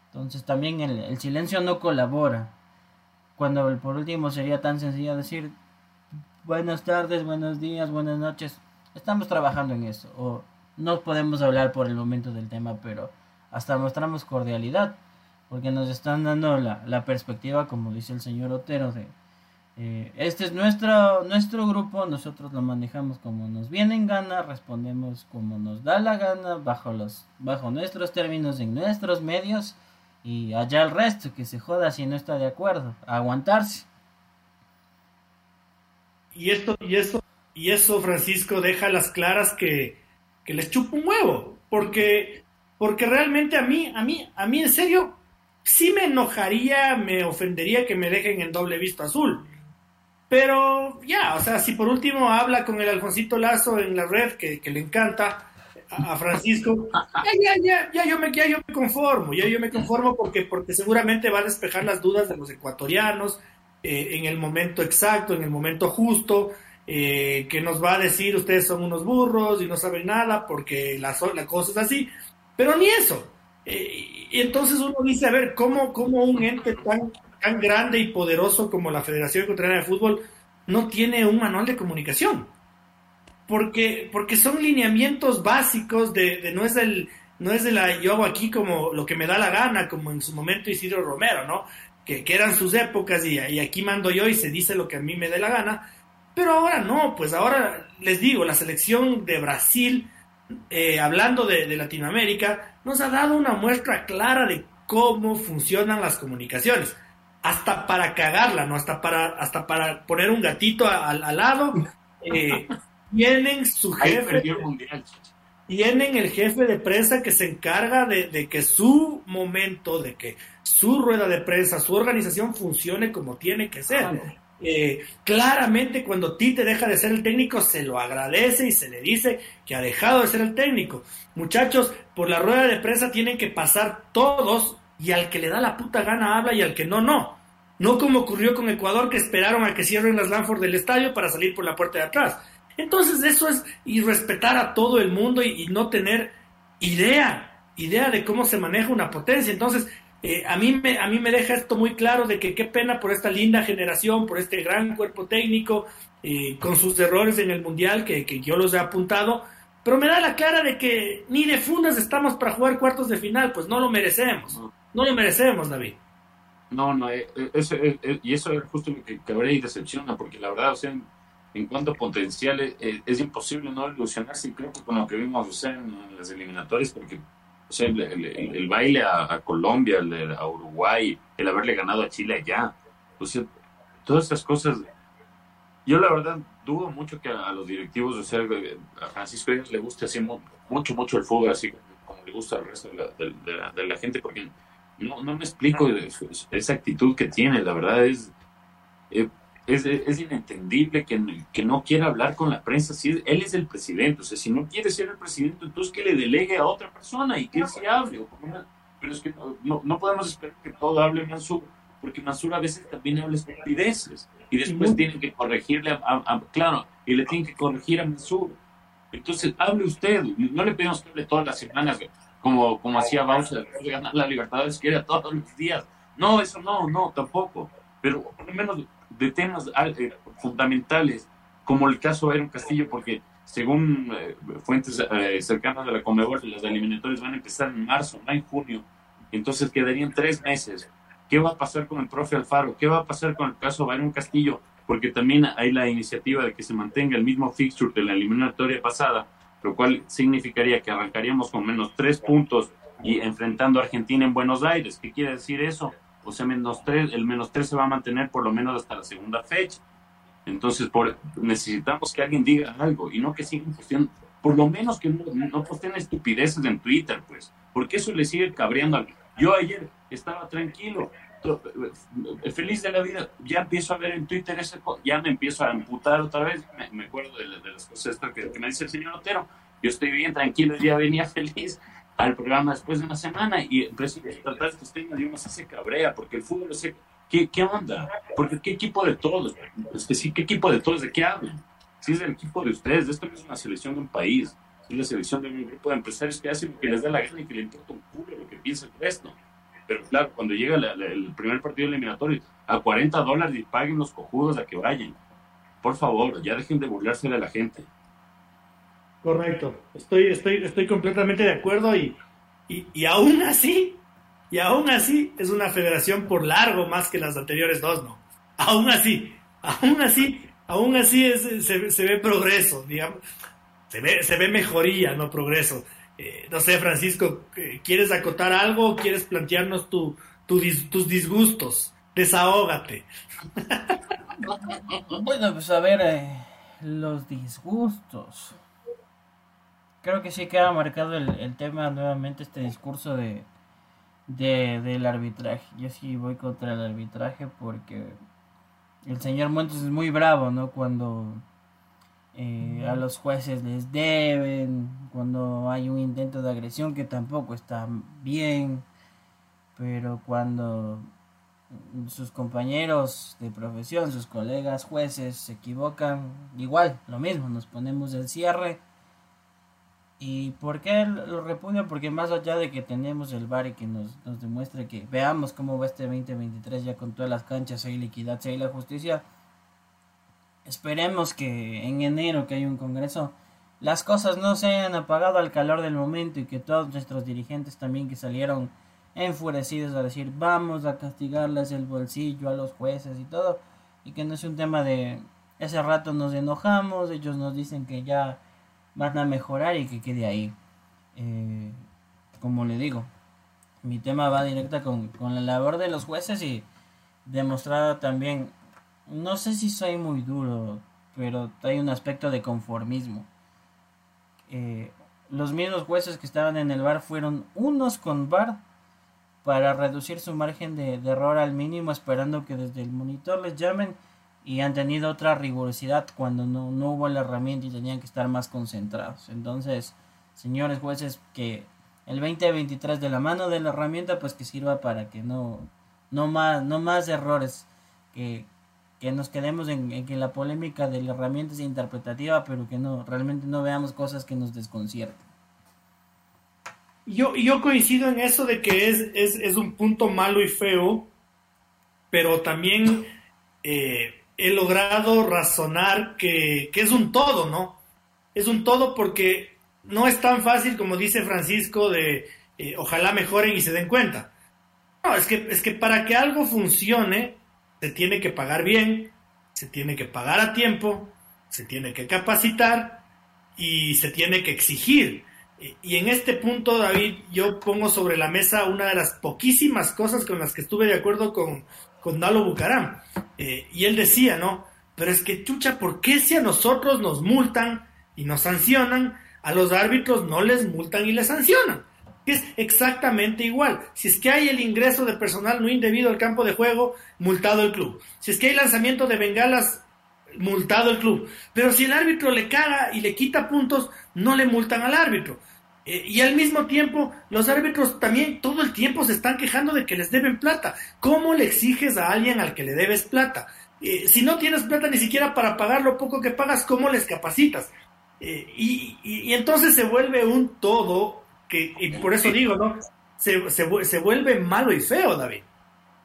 Entonces también el, el, silencio no colabora. Cuando por último sería tan sencillo decir, buenas tardes, buenos días, buenas noches. Estamos trabajando en eso. O no podemos hablar por el momento del tema, pero hasta mostramos cordialidad. Porque nos están dando la, la perspectiva, como dice el señor Otero, de eh, este es nuestro, nuestro grupo, nosotros lo manejamos como nos viene en gana, respondemos como nos da la gana, bajo, los, bajo nuestros términos, en nuestros medios, y allá el resto, que se joda si no está de acuerdo, aguantarse. Y esto, y eso, y eso, Francisco, deja las claras que, que les chupa un huevo. Porque, porque realmente a mí, a mí, a mí en serio, sí me enojaría, me ofendería que me dejen en doble visto azul. Pero ya, o sea, si por último habla con el Alfonsito Lazo en la red, que, le encanta a, Francisco, ya, ya, ya, yo me, ya yo me conformo, ya yo me conformo porque, porque seguramente va a despejar las dudas de los ecuatorianos, eh, en el momento exacto, en el momento justo, eh, que nos va a decir ustedes son unos burros y no saben nada porque la, la cosa es así, pero ni eso. Eh, y entonces uno dice, a ver, ¿cómo, cómo un ente tan, tan grande y poderoso como la Federación Ecuatoriana de Fútbol no tiene un manual de comunicación. Porque, porque son lineamientos básicos de, no es el, no es de la yo hago aquí como lo que me da la gana, como en su momento Isidro Romero, ¿no? Que, que eran sus épocas y, y, aquí mando yo y se dice lo que a mí me dé la gana. Pero ahora no, pues ahora les digo, la selección de Brasil, eh, hablando de, de, Latinoamérica, nos ha dado una muestra clara de cómo funcionan las comunicaciones. Hasta para cagarla, ¿no? Hasta para, hasta para poner un gatito al, al lado. Eh, <laughs> tienen su jefe. Tienen el jefe de prensa que se encarga de, de, que su momento, de que su rueda de prensa, su organización funcione como tiene que ser. Claro. Eh, claramente cuando Tite deja de ser el técnico se lo agradece y se le dice que ha dejado de ser el técnico. Muchachos, por la rueda de prensa tienen que pasar todos y al que le da la puta gana habla y al que no, no. No como ocurrió con Ecuador que esperaron a que cierren las Lanford del estadio para salir por la puerta de atrás. Entonces eso es irrespetar a todo el mundo y, y no tener idea, idea de cómo se maneja una potencia. Entonces, eh, a, mí me, a mí me deja esto muy claro de que qué pena por esta linda generación, por este gran cuerpo técnico, eh, con sus errores en el Mundial que, que, yo los he apuntado, pero me da la clara de que ni de fundas estamos para jugar cuartos de final, pues no lo merecemos, no lo merecemos, David. No, no, eh, eso, y eso es justo lo que cabré y decepciona, porque la verdad, o sea, en, cuanto a potencial, es, es, imposible no ilusionarse, creo que con lo que vimos o sea, en las eliminatorias, porque o sea, el, el, el baile a, a Colombia, el, a Uruguay, el haberle ganado a Chile allá. O sea, todas esas cosas. Yo la verdad dudo mucho que a, los directivos, o sea, a Francisco Díaz le guste así mucho, mucho el fútbol, así como le gusta al resto de la, de, de la, de la gente, porque no, no me explico esa actitud que tiene, la verdad es... Eh, es, es, inentendible que, que, no quiera hablar con la prensa. Si él es el presidente, o sea, si no quiere ser el presidente, entonces que le delegue a otra persona y que él se hable. Pero es que no, no, no, podemos esperar que todo hable Mansur, porque Mansur a veces también habla estupideces y después tienen que corregirle, a, a, a, claro, y le tienen que corregir a Mansur. Entonces, hable usted, no le pedimos que hable todas las semanas, como, como hacía Bausa después de ganar la Libertadores, que era todos los días. No, eso no, no, tampoco. Pero por lo menos de temas eh, fundamentales, como el caso Aaron Castillo, porque según eh, fuentes eh, cercanas de la Comebol, las eliminatorias van a empezar en marzo, no en junio, entonces quedarían tres meses. ¿Qué va a pasar con el profe Alfaro? ¿Qué va a pasar con el caso Aaron Castillo? Porque también hay la iniciativa de que se mantenga el mismo fixture de la eliminatoria pasada, lo cual significaría que arrancaríamos con menos tres puntos y enfrentando a Argentina en Buenos Aires. ¿Qué quiere decir eso? O sea, menos 3, el menos 3 se va a mantener por lo menos hasta la segunda fecha. Entonces, por, necesitamos que alguien diga algo y no que sigan posteando, por lo menos que no, no posteen estupideces en Twitter, pues, porque eso le sigue cabreando. Yo ayer estaba tranquilo, eh, feliz de la vida, ya empiezo a ver en Twitter ese, ya me empiezo a amputar otra vez, me, me acuerdo de, de, las cosas que, que me dice el señor Otero, yo estoy bien tranquilo, ya venía <laughs> feliz, al programa después de una semana y empezó a tratar estos temas y uno se cabrea porque el fútbol es ¿qué, qué onda? porque qué equipo de todos es que sí, qué equipo de todos de qué hablan si es el equipo de ustedes esto no es una selección de un país es la selección de un grupo de empresarios que hacen lo que les da la gana y que le importa un culo lo que piensa el resto pero claro cuando llega la, el primer partido eliminatorio a 40 dólares y paguen los cojudos a que vayan. Por favor ya dejen de burlarse de la gente Correcto, estoy, estoy, estoy completamente de acuerdo y, y, y, aún así, y aún así es una federación por largo más que las anteriores dos, ¿no? Aún así, aún así, aún así es, se, se, ve progreso, digamos, se ve, se ve mejoría, no progreso. Eh, no sé, Francisco, ¿quieres acotar algo o quieres plantearnos tu, tu tus disgustos? Desahógate. <laughs> bueno, pues a ver, eh, los disgustos creo que sí queda marcado el, el tema nuevamente, este discurso de, de, del arbitraje. Yo sí voy contra el arbitraje porque el señor Montes es muy bravo, ¿no? Cuando eh, a los jueces les deben, cuando hay un intento de agresión que tampoco está bien, pero cuando sus compañeros de profesión, sus colegas jueces se equivocan, igual, lo mismo, nos ponemos el cierre ¿Y por qué lo repudio? Porque más allá de que tenemos el VAR y que nos, nos demuestre que veamos cómo va este 2023 ya con todas las canchas, hay liquidad, hay la justicia, esperemos que en enero que hay un congreso las cosas no se hayan apagado al calor del momento y que todos nuestros dirigentes también que salieron enfurecidos a decir vamos a castigarles el bolsillo a los jueces y todo y que no es un tema de ese rato nos enojamos ellos nos dicen que ya van a mejorar y que quede ahí. Eh, como le digo mi tema va directa con, con la labor de los jueces y demostrado también no sé si soy muy duro pero hay un aspecto de conformismo. Eh, los mismos jueces que estaban en el bar fueron unos con bar para reducir su margen de, error al mínimo, esperando que desde el monitor les llamen y han tenido otra rigurosidad cuando no, no hubo la herramienta y tenían que estar más concentrados. Entonces, señores jueces, que el 2023 de la mano de la herramienta, pues que sirva para que no, no, más, no más errores, que, que nos quedemos en, que la polémica de la herramienta es interpretativa, pero que no realmente no veamos cosas que nos desconcierten. Yo, yo coincido en eso de que es, es, un punto malo y feo, pero también eh, he logrado razonar que, es un todo, ¿no? Es un todo porque no es tan fácil como dice Francisco de eh, ojalá mejoren y se den cuenta. No, es que, es que para que algo funcione, se tiene que pagar bien, se tiene que pagar a tiempo, se tiene que capacitar y se tiene que exigir. Y en este punto, David, yo pongo sobre la mesa una de las poquísimas cosas con las que estuve de acuerdo con, con Dalo Bucaram. Eh, y él decía, ¿no? Pero es que, chucha, ¿por qué si a nosotros nos multan y nos sancionan, a los árbitros no les multan y les sancionan? es exactamente igual. Si es que hay el ingreso de personal no indebido al campo de juego, multado el club. Si es que hay lanzamiento de bengalas, multado el club. Pero si el árbitro le caga y le quita puntos, no le multan al árbitro. Eh, y al mismo tiempo, los árbitros también todo el tiempo se están quejando de que les deben plata. ¿Cómo le exiges a alguien al que le debes plata? Eh, si no tienes plata ni siquiera para pagar lo poco que pagas, ¿cómo les capacitas? Eh, y, y, entonces se vuelve un todo que, y por eso digo, ¿no? Se, se, se vuelve malo y feo, David.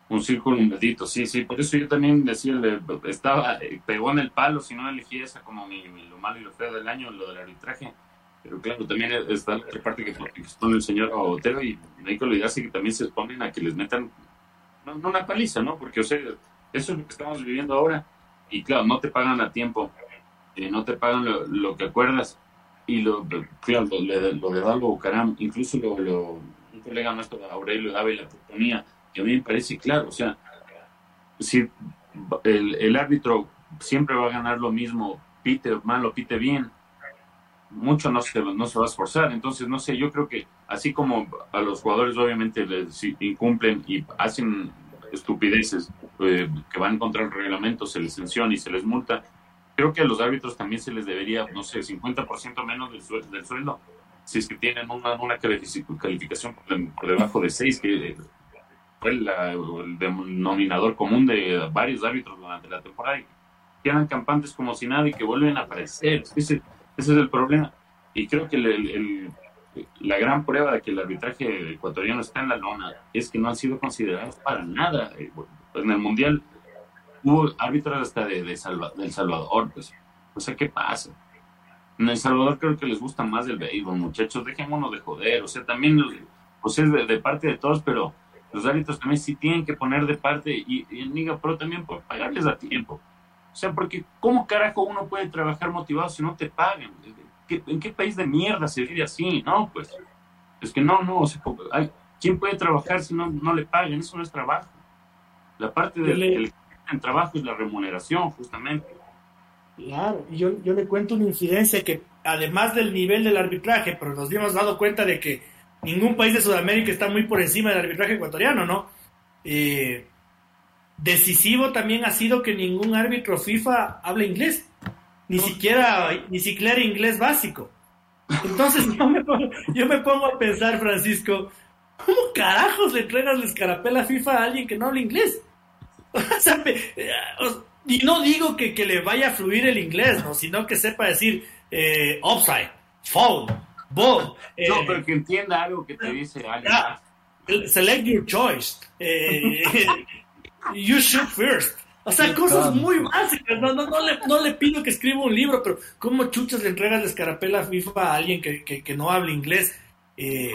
Un círculo maldito, sí, sí, por eso yo también decía, estaba, pegó en el palo, si no elegí esa como mi, lo malo y lo feo del año, lo del arbitraje, pero claro, también está la parte que, expone el señor Otero y no hay que olvidarse que también se exponen a que les metan, no, una paliza, ¿no? Porque, o sea, eso es lo que estamos viviendo ahora y claro, no te pagan a tiempo, eh, no te pagan lo, lo que acuerdas, y lo, claro, lo, lo de Dalbo Bucaram, incluso lo, un colega nuestro, Aurelio Dávila, proponía, que a mí me parece claro, o sea, si el, el árbitro siempre va a ganar lo mismo, pite mal o pite bien, mucho no se, no se va a esforzar. Entonces, no sé, yo creo que así como a los jugadores obviamente les incumplen y hacen estupideces eh, que van contra el reglamento, se les sanciona y se les multa, creo que a los árbitros también se les debería, no sé, 50% menos del, sueldo, del sueldo, si es que tienen una, calificación por, debajo de 6, que fue el denominador común de varios árbitros durante la temporada, y quedan campantes como si nada y que vuelven a aparecer. Ese, ese es el problema. Y creo que el, la gran prueba de que el arbitraje ecuatoriano está en la lona es que no han sido considerados para nada. Eh, en el Mundial hubo árbitros hasta de, de, El Salvador, pues. O sea, ¿qué pasa? En El Salvador creo que les gusta más el béisbol, muchachos, dejémonos de joder. O sea, también, o sea, es de, parte de todos, pero los árbitros también sí tienen que poner de parte y, y en Liga Pro también por pagarles a tiempo. O sea, porque ¿cómo carajo uno puede trabajar motivado si no te pagan? ¿En qué país de mierda se vive así? No, pues, es que no, no, o sea, ¿quién puede trabajar si no, no le pagan? Eso no es trabajo. La parte del trabajo es la remuneración, justamente. Claro, yo, yo le cuento una incidencia que además del nivel del arbitraje, pero nos hemos dado cuenta de que ningún país de Sudamérica está muy por encima del arbitraje ecuatoriano, ¿no? Eh, decisivo también ha sido que ningún árbitro FIFA hable inglés, ni siquiera ni siquiera inglés básico. Entonces yo me, pongo, yo me pongo a pensar, Francisco, ¿cómo carajos le entregas la escarapela FIFA a alguien que no habla inglés? <laughs> y no digo que, que, le vaya a fluir el inglés, ¿no? sino que sepa decir eh, offside, foul, ball. no, eh, pero que entienda algo que te dice alguien. select your choice. Eh, <laughs> you shoot first. O sea, cosas muy básicas. No, no, no, le, no le pido que escriba un libro, pero ¿cómo chuchas le entregas la escarapela FIFA a alguien que, que, no habla inglés? Eh,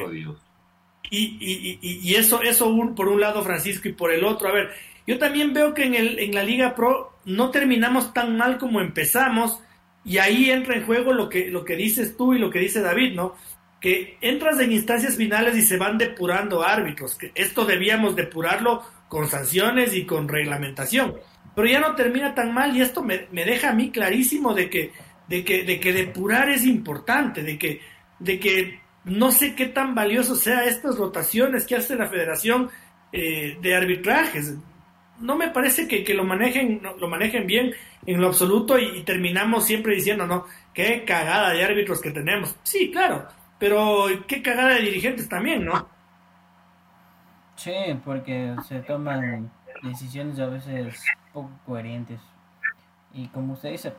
y, y, y, y, eso, eso un, por un lado, Francisco, y por el otro, a ver, yo también veo que en, el, en la Liga Pro no terminamos tan mal como empezamos, y ahí entra en juego lo que, lo que dices tú y lo que dice David, ¿no? Que entras en instancias finales y se van depurando árbitros, que esto debíamos depurarlo con sanciones y con reglamentación pero ya no termina tan mal y esto me, deja a mí clarísimo de que, de que, de que depurar es importante, de que, de que no sé qué tan valioso sea estas rotaciones que hace la federación eh, de arbitrajes. No me parece que, lo manejen, lo manejen bien en lo absoluto y, terminamos siempre diciendo, no, qué cagada de árbitros que tenemos. Sí, claro, pero qué cagada de dirigentes también, ¿no? Sí, porque se toman decisiones a veces poco coherentes. Y como usted dice,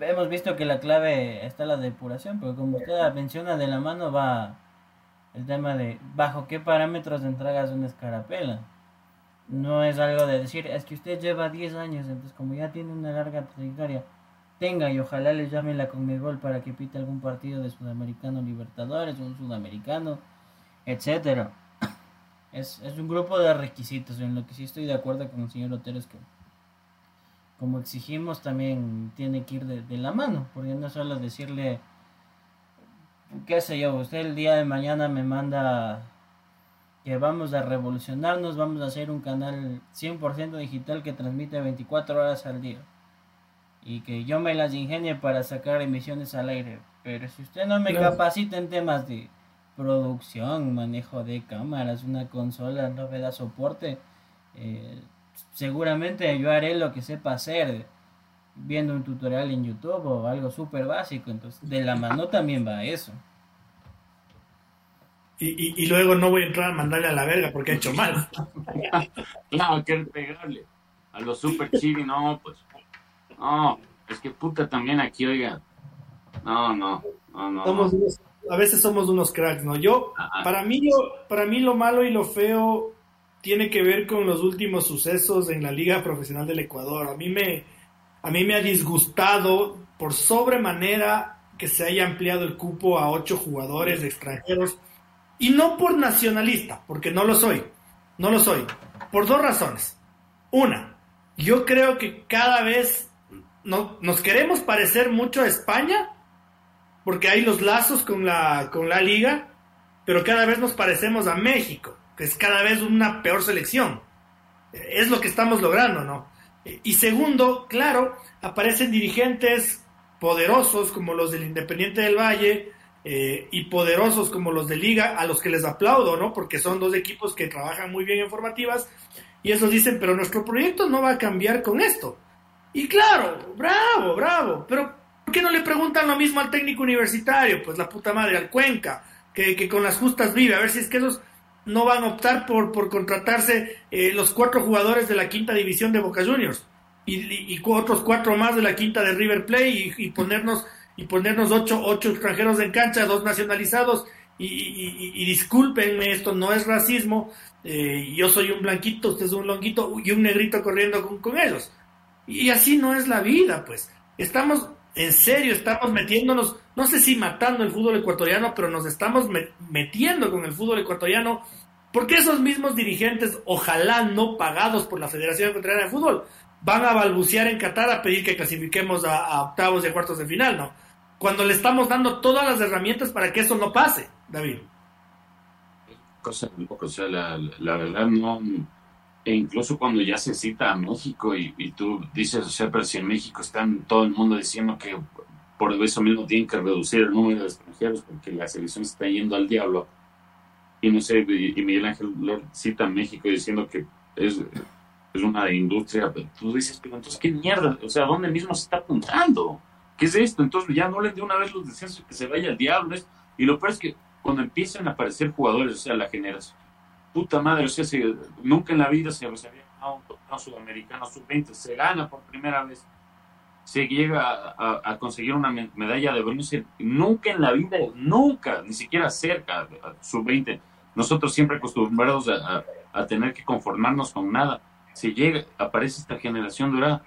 hemos visto que la clave está la depuración, pero como usted menciona, de la mano va el tema de bajo qué parámetros entregas una escarapela. No es algo de decir, es que usted lleva 10 años, entonces como ya tiene una larga trayectoria, tenga y ojalá le llame la Conmebol para que pite algún partido de Sudamericano Libertadores, un Sudamericano, etcétera. Es, es un grupo de requisitos en lo que sí estoy de acuerdo con el señor Otero es que como exigimos también tiene que ir de, la mano, porque no solo decirle, qué sé yo, usted el día de mañana me manda que vamos a revolucionarnos, vamos a hacer un canal 100% digital que transmite 24 horas al día y que yo me las ingenie para sacar emisiones al aire, pero si usted no me capacita en temas de producción, manejo de cámaras, una consola, no me da soporte, eh, seguramente yo haré lo que sepa hacer viendo un tutorial en YouTube o algo súper básico. Entonces, de la mano también va eso. Y, y, luego no voy a entrar a mandarle a la verga porque ha hecho mal. <laughs> no, que pegarle a los super chili, no, pues. No, es que puta también aquí, oiga. No, no, no, no a veces somos unos cracks, ¿no? Yo, para mí, para mí lo malo y lo feo tiene que ver con los últimos sucesos en la Liga Profesional del Ecuador. A mí me, a mí me ha disgustado por sobremanera que se haya ampliado el cupo a ocho jugadores extranjeros y no por nacionalista, porque no lo soy, no lo soy, por dos razones. Una, yo creo que cada vez no, nos queremos parecer mucho a España porque hay los lazos con la, con la liga, pero cada vez nos parecemos a México, que es cada vez una peor selección. Es lo que estamos logrando, ¿no? Y segundo, claro, aparecen dirigentes poderosos como los del Independiente del Valle eh, y poderosos como los de Liga, a los que les aplaudo, ¿no? Porque son dos equipos que trabajan muy bien en formativas y esos dicen, pero nuestro proyecto no va a cambiar con esto. Y claro, bravo, bravo, pero ¿Por qué no le preguntan lo mismo al técnico universitario? Pues la puta madre, al Cuenca, que, con las justas vive, a ver si es que esos no van a optar por, por contratarse eh, los cuatro jugadores de la quinta división de Boca Juniors y, otros cuatro más de la quinta de River Plate y, ponernos y ponernos ocho, ocho extranjeros en cancha, dos nacionalizados y, discúlpenme, esto no es racismo, eh, yo soy un blanquito, usted es un longuito y un negrito corriendo con, con ellos. Y así no es la vida, pues. Estamos en serio estamos metiéndonos, no sé si matando el fútbol ecuatoriano, pero nos estamos metiendo con el fútbol ecuatoriano, porque esos mismos dirigentes, ojalá no pagados por la Federación Ecuatoriana de Fútbol, van a balbucear en Qatar a pedir que clasifiquemos a, octavos y a cuartos de final, ¿no? Cuando le estamos dando todas las herramientas para que eso no pase, David. Cosa o sea, la, la verdad no e incluso cuando ya se cita a México y, tú dices, o sea, pero si en México están todo el mundo diciendo que por eso mismo tienen que reducir el número de extranjeros porque la selección está yendo al diablo. Y no sé, y Miguel Ángel cita a México diciendo que es, es una industria. Tú dices, pero entonces, ¿qué mierda? O sea, ¿dónde mismo se está apuntando? ¿Qué es esto? Entonces ya no les de una vez los descensos que se vaya al diablo. Y lo peor es que cuando empiezan a aparecer jugadores, o sea, la generación puta madre, o sea, nunca en la vida se, había ganado un torneo sudamericano sub-20, se gana por primera vez, se llega a, conseguir una medalla de bronce, nunca en la vida, nunca, ni siquiera cerca, sub-20. Nosotros siempre acostumbrados a, tener que conformarnos con nada. se llega, aparece esta generación dorada,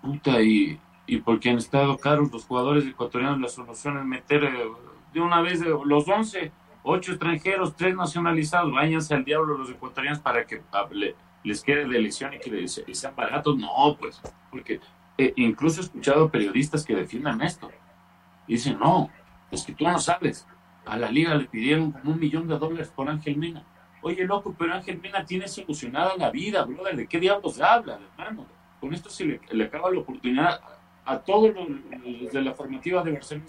puta, y, porque han estado caros los jugadores ecuatorianos, la solución es meter eh, de una vez los 11, 8 extranjeros, 3 nacionalizados, váyanse al diablo los ecuatorianos para que les quede de elección y que sean baratos. No, pues, porque eh, incluso he escuchado periodistas que defiendan esto. dicen, no, es que tú no sabes. A la liga le pidieron un millón de dólares por Ángel Mena. Oye, loco, pero Ángel Mena tiene solucionada la vida, brother. ¿De qué diablos habla, hermano? Con esto se le, acaba la oportunidad a, todos los, de la formativa de Barcelona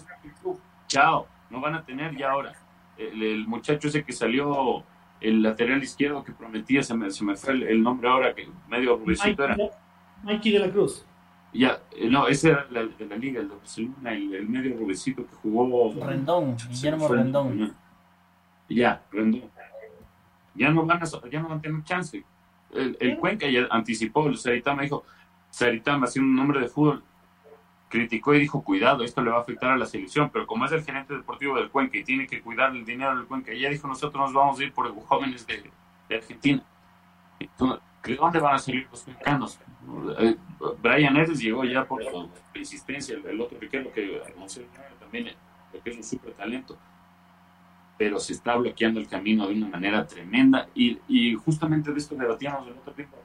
Chao, no van a tener ya ahora. El, muchacho ese que salió, el lateral izquierdo que prometía, se me, se me fue el, nombre ahora, que medio rubicito era. Mikey de la Cruz. Ya, eh, no, ese era la, de la liga, el de Barcelona, el, medio rubecito que jugó. Rendón, Guillermo Rendón. Ya, Rendón. Ya no van a, ya no van a tener chance. El, el Cuenca ya anticipó, el Saritama dijo, Saritama, haciendo un nombre de fútbol, criticó y dijo, cuidado, esto le va a afectar a la selección, pero como es el gerente deportivo del Cuenca y tiene que cuidar el dinero del Cuenca, ya dijo, nosotros nos vamos a ir por jóvenes de, de Argentina. ¿De dónde van a salir los mexicanos? Eh, Brian Eres llegó ya por la insistencia, el otro pequeño que también, porque es un súper talento, pero se está bloqueando el camino de una manera tremenda y, y justamente de esto debatíamos el otro tiempo.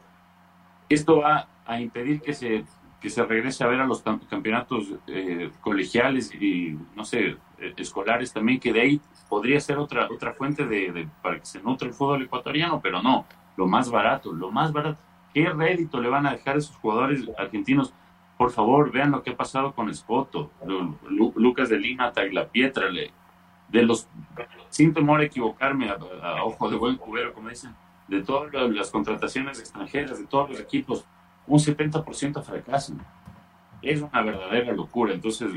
Esto va a impedir que se, que se regrese a ver a los campeonatos eh, colegiales y, no sé, eh, escolares también, que de ahí podría ser otra, otra fuente de, para que se nutre el fútbol ecuatoriano, pero no lo más barato, lo más barato. ¿Qué rédito le van a dejar a esos jugadores argentinos? Por favor, vean lo que ha pasado con Espoto, Lucas de Lima, Pietra, de los, sin temor a equivocarme, a, ojo de buen cubero, como dicen, de todas las contrataciones extranjeras, de todos los equipos, un 70% fracasan. Es una verdadera locura. Entonces,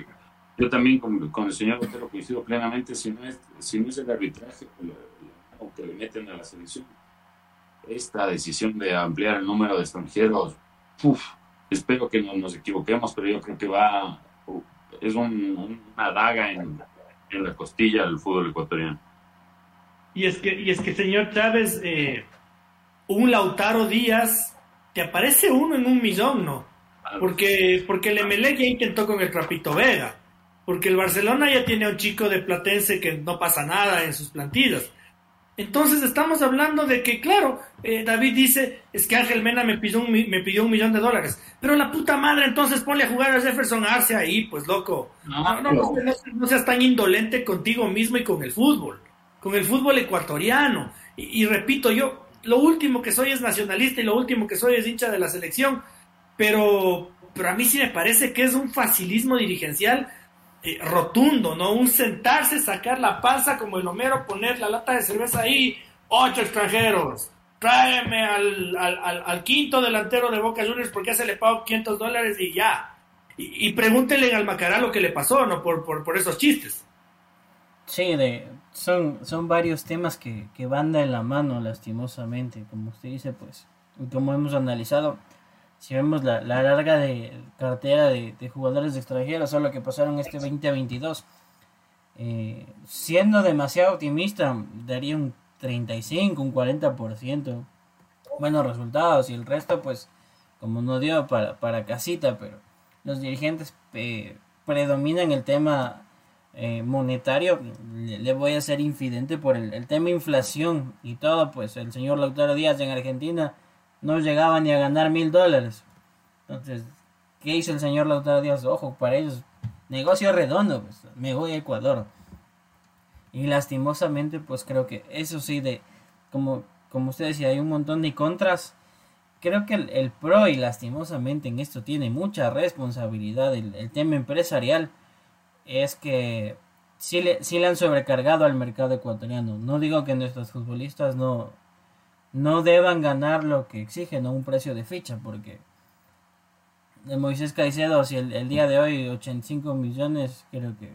yo también con, con el señor Otero coincido plenamente, si no es, si no es el arbitraje que le meten a la selección, esta decisión de ampliar el número de extranjeros, espero que no nos equivoquemos, pero yo creo que va, es una daga en, la costilla del fútbol ecuatoriano. Y es que, y es que señor Chávez, eh, un Lautaro Díaz, te aparece uno en un millón, ¿no? Porque, porque el Emelec ya intentó con el Trapito Vega, porque el Barcelona ya tiene a un chico de Platense que no pasa nada en sus plantillas. Entonces estamos hablando de que, claro, eh, David dice, es que Ángel Mena me pidió, un, me pidió un millón de dólares. Pero la puta madre, entonces ponle a jugar a Jefferson Arce ahí, pues loco. No, no, no, seas tan indolente contigo mismo y con el fútbol, con el fútbol ecuatoriano. Y, repito, yo lo último que soy es nacionalista y lo último que soy es hincha de la selección. Pero, pero a mí sí me parece que es un facilismo dirigencial eh, rotundo, ¿no? Un sentarse, sacar la panza como el Homero, poner la lata de cerveza ahí, ocho extranjeros, tráeme al, al, quinto delantero de Boca Juniors porque se le pagó 500 dólares y ya. Y, pregúntele al Macará lo que le pasó, ¿no? Por, por, por esos chistes. Sí, de, son, son varios temas que, que van de la mano, lastimosamente. Como usted dice, pues, como hemos analizado, si vemos la, larga de cartera de, jugadores extranjeros, solo que pasaron este 2022, eh, siendo demasiado optimista, daría un 35, un 40% buenos resultados y el resto, pues, como no dio para, para casita, pero los dirigentes eh, predominan el tema eh, monetario, le, voy a ser infidente por el, el tema inflación y todo, pues el señor Lautaro Díaz en Argentina no llegaba ni a ganar mil dólares. Entonces, ¿qué hizo el señor Lautaro Díaz? Ojo, para ellos, negocio redondo, pues, me voy a Ecuador. Y lastimosamente, pues creo que eso sí, de como, como usted decía, hay un montón de contras. Creo que el, pro y lastimosamente en esto tiene mucha responsabilidad el, el tema empresarial. Es que sí le, le han sobrecargado al mercado ecuatoriano. No digo que nuestros futbolistas no, no deban ganar lo que exigen a un precio de ficha, porque de Moisés Caicedo, si el, día de hoy 85 millones, creo que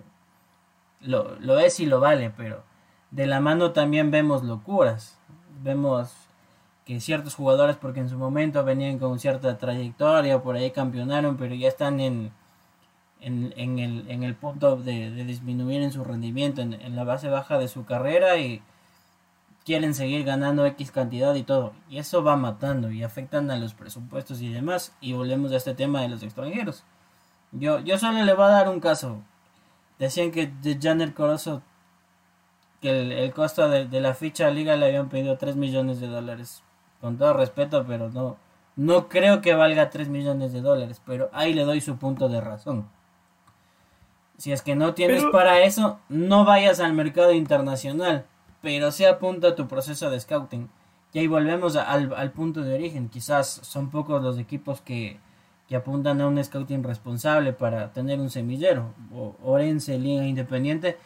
lo, lo es y lo vale, pero de la mano también vemos locuras. Vemos que ciertos jugadores, porque en su momento venían con cierta trayectoria, por ahí campeonaron, pero ya están en, en, en, el, en el punto de, disminuir en su rendimiento, en, la base baja de su carrera y quieren seguir ganando X cantidad y todo. Y eso va matando y afectan a los presupuestos y demás. Y volvemos a este tema de los extranjeros. Yo, yo solo le voy a dar un caso. Decían que de Janer Corozo, que el, costo de, la ficha liga le habían pedido 3 millones de dólares. Con todo respeto, pero no, no creo que valga 3 millones de dólares. Pero ahí le doy su punto de razón. Si es que no tienes para eso, no vayas al mercado internacional pero se apunta a tu proceso de scouting. Y ahí volvemos al, punto de origen. Quizás son pocos los equipos que, apuntan a un scouting responsable para tener un semillero. O Orense, Liga Independiente.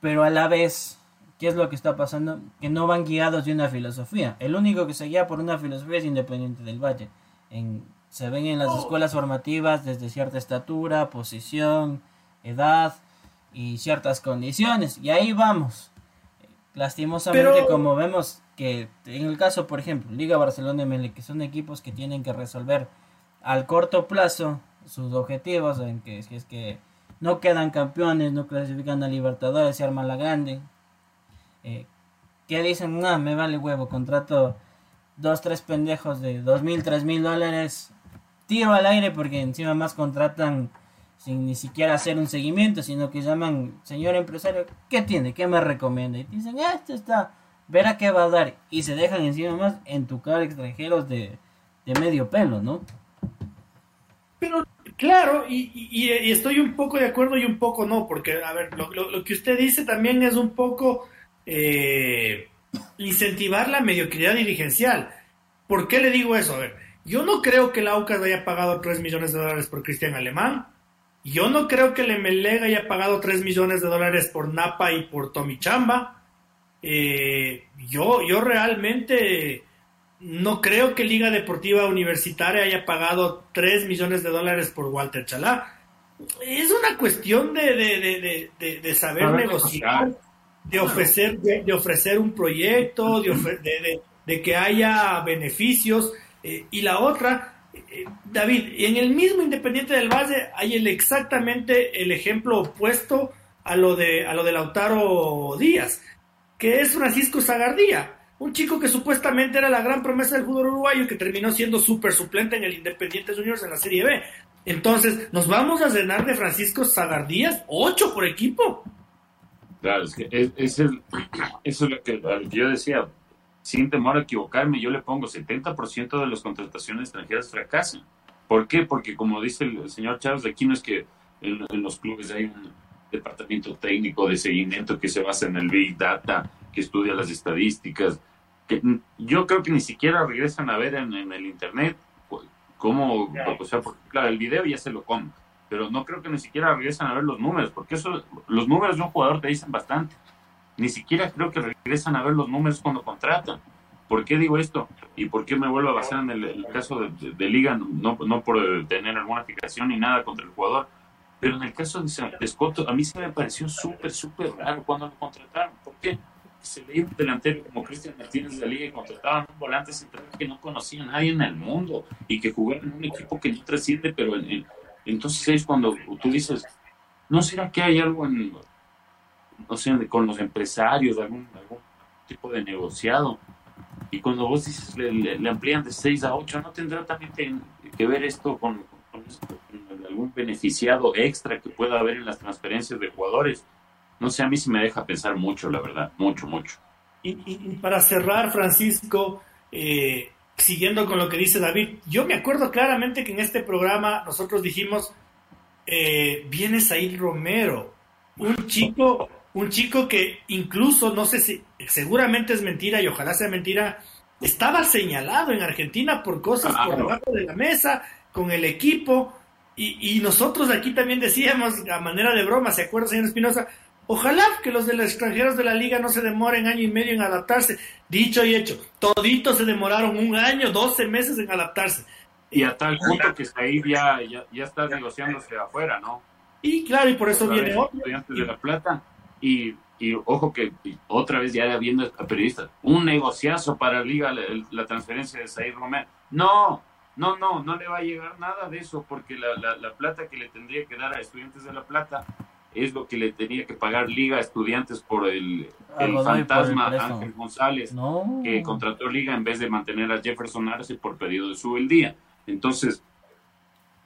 Pero a la vez, ¿qué es lo que está pasando? Que no van guiados de una filosofía. El único que se guía por una filosofía es Independiente del Valle. En, se ven en las oh. escuelas formativas desde cierta estatura, posición, edad y ciertas condiciones. Y ahí vamos. Lastimosamente, como vemos que en el caso, por ejemplo, Liga Barcelona y que son equipos que tienen que resolver al corto plazo sus objetivos, en que si es que no quedan campeones, no clasifican a Libertadores, se arma la grande. Eh, que dicen, no, me vale huevo, contrato dos, tres pendejos de dos mil, tres mil dólares, tiro al aire porque encima más contratan sin ni siquiera hacer un seguimiento, sino que llaman, señor empresario, ¿qué tiene? ¿Qué me recomienda? Y dicen, ah, esto está, verá qué va a dar. Y se dejan encima más en tu cara extranjeros de, medio pelo, ¿no? Pero, claro, y, estoy un poco de acuerdo y un poco no, porque, a ver, lo, que usted dice también es un poco eh, incentivar la mediocridad dirigencial. ¿Por qué le digo eso? A ver, yo no creo que la AUCAS haya pagado 3 millones de dólares por Cristian Alemán. Yo no creo que el Emelega haya pagado 3 millones de dólares por Napa y por Tommy Chamba. Eh, yo, yo realmente no creo que Liga Deportiva Universitaria haya pagado 3 millones de dólares por Walter Chalá. Es una cuestión de, de, saber negociar, de ofrecer, de, ofrecer un proyecto, de, que haya beneficios. Eh, y la otra, David, en el mismo Independiente del Valle hay el, exactamente el ejemplo opuesto a lo, de, a lo de Lautaro Díaz, que es Francisco Zagardía, un chico que supuestamente era la gran promesa del fútbol uruguayo y que terminó siendo súper suplente en el Independiente Juniors en la Serie B. Entonces, ¿nos vamos a cenar de Francisco Zagardías? ¿Ocho por equipo? Claro, es que es, <clears throat> eso es lo que yo decía sin temor a equivocarme, yo le pongo 70% de las contrataciones extranjeras fracasan. ¿Por qué? Porque como dice el señor Chávez, aquí no es que en, los clubes hay un departamento técnico de seguimiento que se basa en el Big Data, que estudia las estadísticas. Que yo creo que ni siquiera regresan a ver en, el Internet cómo, o sea, porque claro, el video ya se lo come, pero no creo que ni siquiera regresan a ver los números, porque eso, los números de un jugador te dicen bastante. Ni siquiera creo que regresan a ver los números cuando contratan. ¿Por qué digo esto? ¿Y por qué me vuelvo a basar en el, caso de, Liga? No, no por tener alguna fijación ni nada contra el jugador. Pero en el caso de Scott, a mí se me pareció súper, súper raro cuando lo contrataron. ¿Por qué? Se veía un delantero como Cristian Martínez de la Liga y contrataban un volante central que no conocía a nadie en el mundo y que jugaba en un equipo que no trasciende, pero entonces es cuando tú dices, ¿no será que hay algo en, no sé, con los empresarios, algún, algún tipo de negociado. Y cuando vos dices le, amplían de 6 a 8, ¿no tendrá también que, ver esto con, algún beneficiado extra que pueda haber en las transferencias de jugadores? No sé, a mí sí me deja pensar mucho, la verdad, mucho, mucho. Y, para cerrar, Francisco, eh, siguiendo con lo que dice David, yo me acuerdo claramente que en este programa nosotros dijimos, eh, viene Romero, un chico un chico que incluso, no sé si, seguramente es mentira y ojalá sea mentira, estaba señalado en Argentina por cosas por debajo de la mesa, con el equipo, y, nosotros aquí también decíamos, a manera de broma, ¿se acuerda, señor Espinosa? Ojalá que los de los extranjeros de la liga no se demoren año y medio en adaptarse. Dicho y hecho, toditos se demoraron un año, 12 meses en adaptarse. Y a tal punto que ahí ya, ya, está negociándose afuera, ¿no? Y claro, y por eso viene otro. Estudiantes de La Plata y, ojo que otra vez ya viendo a periodistas, un negociazo para la liga la, transferencia de Zaire Romero. No, no, no, no le va a llegar nada de eso porque la, plata que le tendría que dar a estudiantes de La Plata es lo que le tenía que pagar Liga a Estudiantes por el, el fantasma Ángel González, que contrató Liga en vez de mantener a Jefferson Arce por pedido de su el día. Entonces,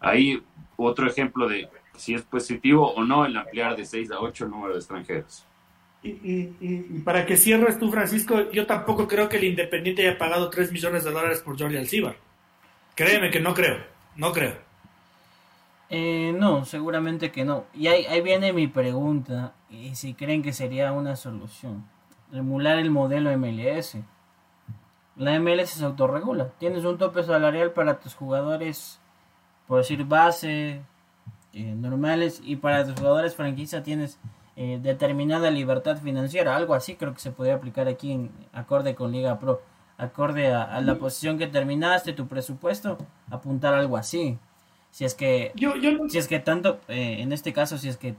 ahí otro ejemplo de si es positivo o no el ampliar de 6 a 8 el número de extranjeros. Y, y, para que cierres tú, Francisco, yo tampoco creo que el Independiente haya pagado 3 millones de dólares por Jordi Alcibar. Créeme que no creo, no creo. Eh, no, seguramente que no. Y ahí, ahí viene mi pregunta, y si creen que sería una solución. Emular el modelo MLS. La MLS se autorregula. Tienes un tope salarial para tus jugadores, por decir base, eh, normales, y para tus jugadores franquicia tienes eh, determinada libertad financiera. Algo así creo que se podría aplicar aquí en acorde con Liga Pro. Acorde a la posición que terminaste, tu presupuesto, apuntar algo así. Si es que, si es que tanto, eh, en este caso, si es que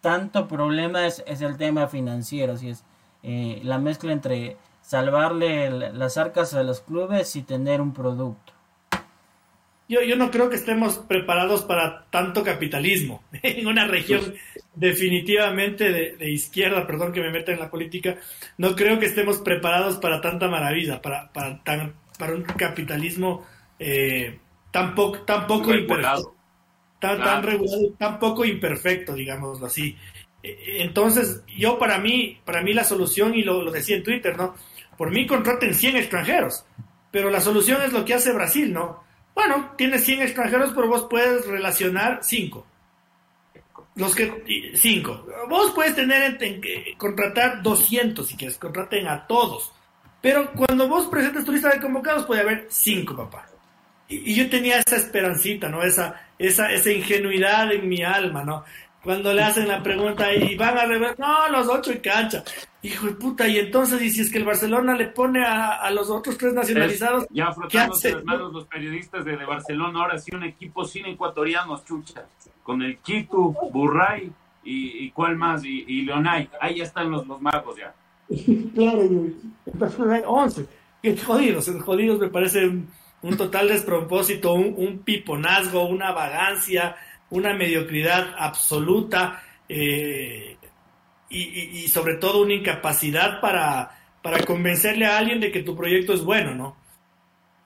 tanto problema es, el tema financiero, si es eh, la mezcla entre salvarle las arcas a los clubes y tener un producto. Yo, yo no creo que estemos preparados para tanto capitalismo <laughs> en una región pues definitivamente de, izquierda, perdón que me meta en la política, no creo que estemos preparados para tanta maravilla, para, para, tan, para un capitalismo eh, tampoco, tampoco imperfecto. Tan, tan regulado, tan poco imperfecto, digámoslo así. E, e, entonces, yo para mí, para mí la solución, y lo, decía en Twitter, ¿no? Por mí contraten 100 extranjeros, pero la solución es lo que hace Brasil, ¿no? Bueno, tienes 100 extranjeros, pero vos puedes relacionar 5. Los que, 5. Vos puedes tener, en, contratar 200 si quieres, contraten a todos. Pero cuando vos presentes tu lista de convocados puede haber 5, papá y, yo tenía esa esperancita, ¿no? Esa, esa, esa ingenuidad en mi alma, ¿no? Cuando le hacen la pregunta y van a rever, no, los ocho en cancha. Hijo de puta, y entonces, y si es que el Barcelona le pone a, los otros tres nacionalizados. ya frotándose las manos los periodistas de, Barcelona, ahora sí un equipo sin ecuatorianos, chucha. Con el Quito, Burray y, y cuál más, y, y Leonay. Ahí ya están los, los magos ya. <laughs> claro, entonces 11. Qué jodidos, jodidos me parece un total despropósito, un, piponazgo, una vagancia, una mediocridad absoluta eh, y, sobre todo una incapacidad para, para convencerle a alguien de que tu proyecto es bueno, ¿no?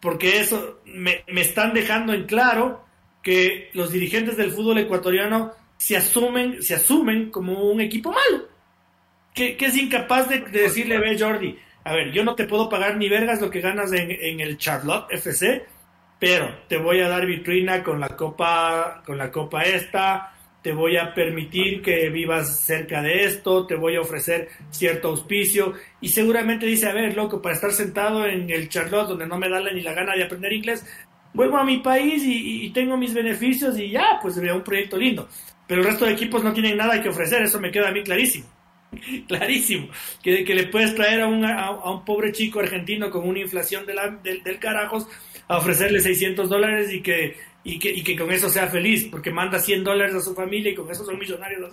Porque eso me, están dejando en claro que los dirigentes del fútbol ecuatoriano se asumen, se asumen como un equipo malo, que, es incapaz de, de decirle, ve Jordi, a ver, yo no te puedo pagar ni vergas lo que ganas en, el Charlotte FC, pero te voy a dar vitrina con la copa, con la copa esta, te voy a permitir que vivas cerca de esto, te voy a ofrecer cierto auspicio y seguramente dice, a ver, loco, para estar sentado en el Charlotte donde no me da ni la gana de aprender inglés, vuelvo a mi país y, tengo mis beneficios y ya, pues veo un proyecto lindo. Pero el resto de equipos no tienen nada que ofrecer, eso me queda a mí clarísimo. <laughs> clarísimo, que, que, le puedes traer a un, a, un pobre chico argentino con una inflación de del carajos a ofrecerle 600 dólares y que, y, que, y que con eso sea feliz, porque manda 100 dólares a su familia y con eso son millonarios.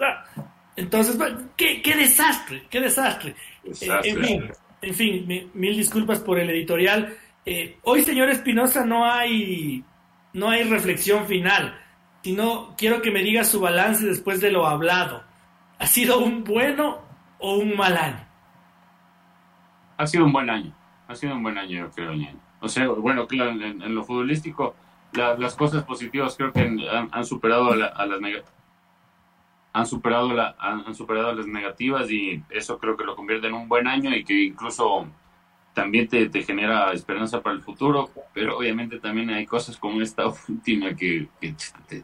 Entonces, ¿qué, qué desastre, qué desastre. Eh, en fin, mil disculpas por el editorial. Eh, hoy, señor Espinosa, no hay, no hay reflexión final, sino quiero que me diga su balance después de lo hablado. ¿Ha sido un bueno o un mal año? Ha sido un buen año. Ha sido un buen año, yo creo, O sea, bueno, en, lo futbolístico, las cosas positivas creo que han, superado a, las han superado la, han, superado las negativas y eso creo que lo convierte en un buen año y que incluso también te, genera esperanza para el futuro, pero obviamente también hay cosas como esta <laughs> última que,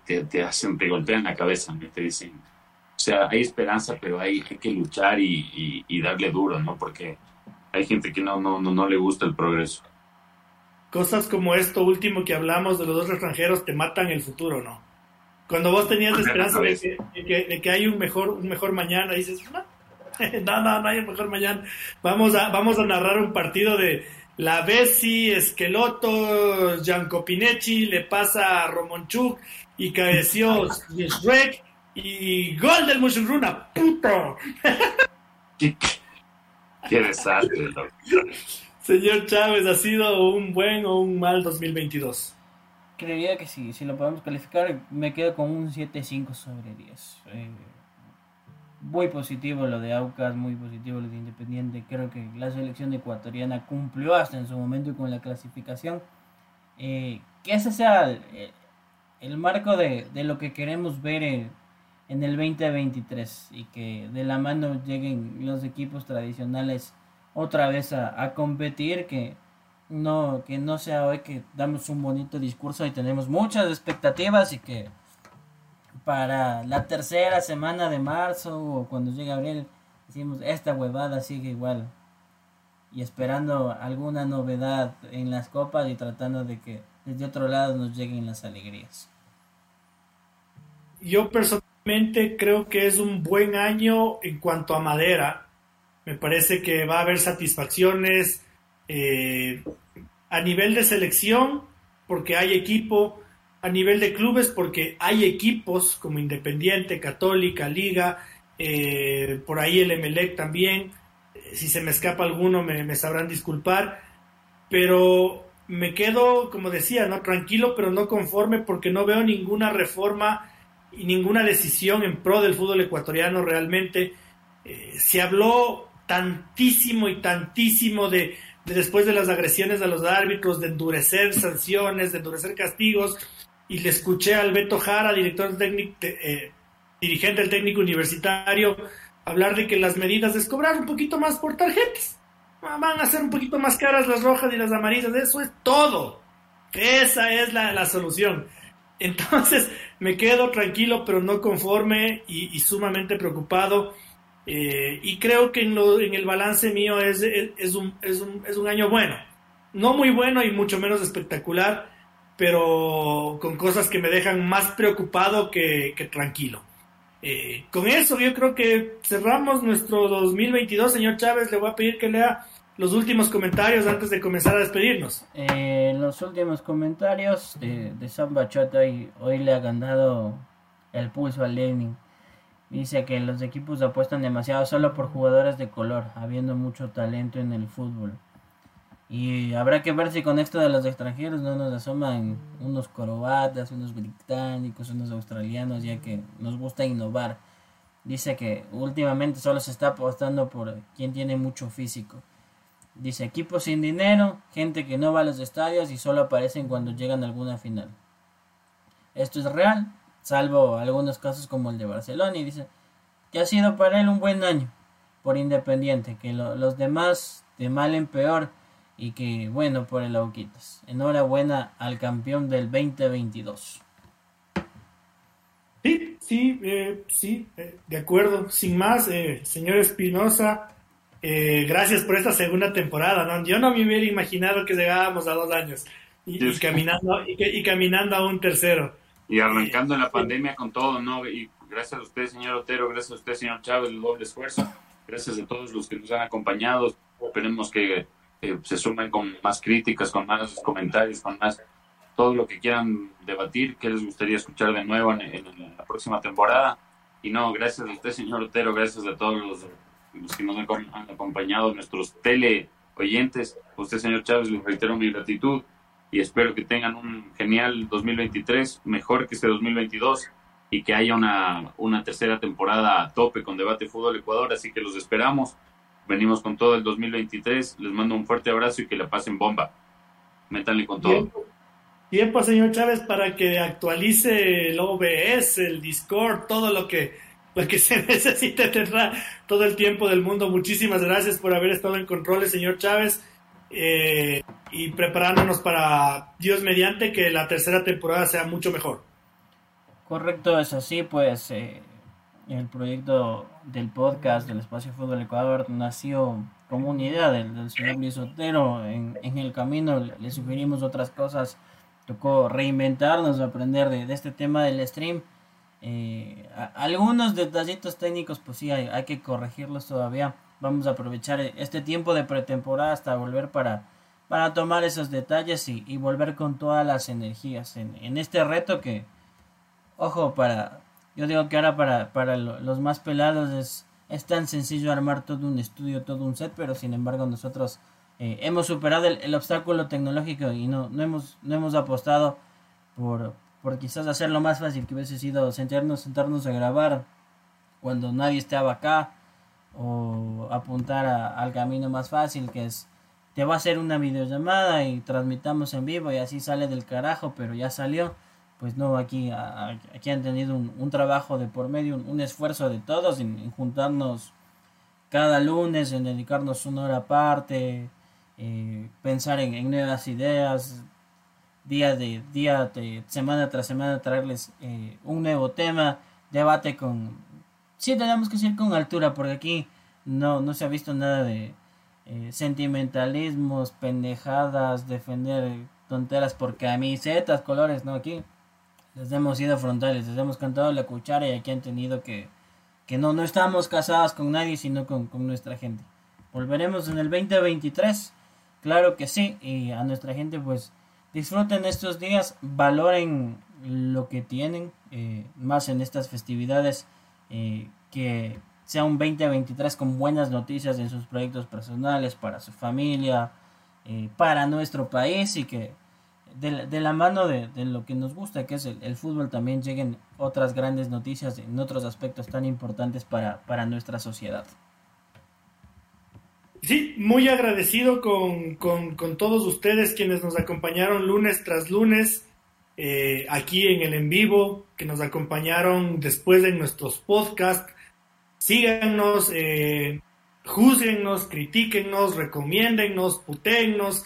te, te, hacen, te golpean la cabeza, te dicen, o sea, hay esperanza, pero hay, hay que luchar y, y, darle duro, ¿no? Porque hay gente que no, no, no, le gusta el progreso. Cosas como esto último que hablamos de los dos extranjeros te matan el futuro, ¿no? Cuando vos tenías la esperanza de que, de que, hay un mejor, un mejor mañana, dices, no, <laughs> no, no, no hay un mejor mañana. Vamos a, vamos a narrar un partido de la Bessi, Esqueloto, Gianco Pinechi, le pasa a Romonchuk y cabeció Shrek y gol del Mushuruna, puto. <laughs> Qué, desastre, Señor Chávez, ¿ha sido un buen o un mal 2022? Creería que sí, si lo podemos calificar, me quedo con un 7-5 sobre 10. Eh, muy positivo lo de Aucas, muy positivo lo de Independiente. Creo que la selección ecuatoriana cumplió hasta en su momento con la clasificación. Eh, que ese sea el, marco de, lo que queremos ver en, el 2023 y que de la mano lleguen los equipos tradicionales otra vez a, competir, que no, que no sea hoy que damos un bonito discurso y tenemos muchas expectativas y que para la tercera semana de marzo o cuando llegue abril decimos esta huevada sigue igual y esperando alguna novedad en las copas y tratando de que desde otro lado nos lleguen las alegrías. Yo personalmente creo que es un buen año en cuanto a madera. Me parece que va a haber satisfacciones eh, a nivel de selección, porque hay equipo, a nivel de clubes, porque hay equipos como Independiente, Católica, Liga, eh, por ahí el Emelec también. Si se me escapa alguno, me, sabrán disculpar. Pero me quedo, como decía, no tranquilo, pero no conforme, porque no veo ninguna reforma y ninguna decisión en pro del fútbol ecuatoriano realmente. Eh, se habló tantísimo y tantísimo de después de las agresiones a los árbitros, de endurecer sanciones, de endurecer castigos, y le escuché al Beto Jara, director técnico, eh, dirigente del técnico universitario, hablar de que las medidas es cobrar un poquito más por tarjetas. Ah, van a ser un poquito más caras las rojas y las amarillas, eso es todo. Esa es la, solución. Entonces me quedo tranquilo, pero no conforme y sumamente preocupado eh, y creo que en, en, el balance mío es, es, un, es, un, es, un, año bueno. No muy bueno y mucho menos espectacular, pero con cosas que me dejan más preocupado que, que tranquilo. Eh, con eso yo creo que cerramos nuestro 2022. Señor Chávez, le voy a pedir que lea los últimos comentarios antes de comenzar a despedirnos. Eh, los últimos comentarios de, de Sam Bachota y hoy le ha ganado el pulso al Lenin. Dice que los equipos apuestan demasiado solo por jugadores de color, habiendo mucho talento en el fútbol. Y habrá que ver si con esto de los extranjeros no nos asoman unos corobatas, unos británicos, unos australianos, ya que nos gusta innovar. Dice que últimamente solo se está apostando por quien tiene mucho físico. Dice equipos sin dinero, gente que no va a los estadios y solo aparecen cuando llegan a alguna final. Esto es real, salvo algunos casos como el de Barcelona, y dice que ha sido para él un buen año por Independiente, que los demás de mal en peor y que bueno por el Auquitas. Enhorabuena al campeón del 2022. Sí, sí, eh, sí, eh, de acuerdo. Sin más, eh, señor Espinosa, gracias por esta segunda temporada. ¿no? Yo no me hubiera imaginado que llegábamos a dos años y, caminando, y caminando a un tercero. Y arrancando en la pandemia con todo, ¿no? Y gracias a usted, señor Otero, gracias a usted, señor Chávez, el doble esfuerzo. Gracias a todos los que nos han acompañado. Esperemos que se sumen con más críticas, con más comentarios, con más todo lo que quieran debatir, que les gustaría escuchar de nuevo en, la próxima temporada. Y no, gracias a usted, señor Otero, gracias a todos los, los que nos han acompañado, nuestros tele oyentes. A usted, señor Chávez, les reitero mi gratitud y espero que tengan un genial 2023, mejor que este 2022 y que haya una, una tercera temporada a tope con Debate Fútbol Ecuador, así que los esperamos. Venimos con todo el 2023, les mando un fuerte abrazo y que la pasen bomba. Métanle con todo. Tiempo, señor Chávez, para que actualice el OBS, el Discord, todo lo que, lo que <laughs> se necesite tendrá todo el tiempo del mundo. Muchísimas gracias por haber estado en controles, señor Chávez. Eh, y preparándonos para, Dios mediante, que la tercera temporada sea mucho mejor. Correcto, es así, pues eh, el proyecto del podcast del Espacio Fútbol Ecuador nació como una idea del, señor Luis Otero. En, el camino le, sugerimos otras cosas, tocó reinventarnos, aprender de, este tema del stream. Eh, algunos detallitos técnicos, pues sí, hay, hay que corregirlos todavía vamos a aprovechar este tiempo de pretemporada hasta volver para, para tomar esos detalles y, volver con todas las energías en, este reto que, ojo, para, yo digo que ahora para, para los más pelados es, tan sencillo armar todo un estudio, todo un set, pero sin embargo nosotros eh, hemos superado el, obstáculo tecnológico y no, no hemos apostado por, por quizás hacerlo más fácil que hubiese sido sentarnos, sentarnos a grabar cuando nadie estaba acá o apuntar al camino más fácil que es te va a hacer una videollamada y transmitamos en vivo y así sale del carajo, pero ya salió. Pues no, aquí, aquí han tenido un, trabajo de por medio, un, esfuerzo de todos en, juntarnos cada lunes, en dedicarnos una hora aparte, eh, pensar en, nuevas ideas, día de día, de, semana tras semana, traerles eh, un nuevo tema, debate con... Sí, tenemos que ser con altura, porque aquí no, no se ha visto nada de eh, sentimentalismos, pendejadas, defender tonteras por camisetas, colores, no, aquí les hemos ido frontales, les hemos cantado la cuchara y aquí han tenido que, que no, no estamos casados con nadie, sino con, con nuestra gente. Volveremos en el 2023, claro que sí, y a nuestra gente pues disfruten estos días, valoren lo que tienen, eh, más en estas festividades eh, que sea un 2023 con buenas noticias en sus proyectos personales, para su familia, eh, para nuestro país y que de, la mano de, lo que nos gusta, que es el, fútbol, también lleguen otras grandes noticias en otros aspectos tan importantes para, para nuestra sociedad. Sí, muy agradecido con, con, todos ustedes quienes nos acompañaron lunes tras lunes eh, aquí en el en vivo, que nos acompañaron después en nuestros podcasts síganos, eh, juzguennos, critíquennos, recomiéndennos, putéennos,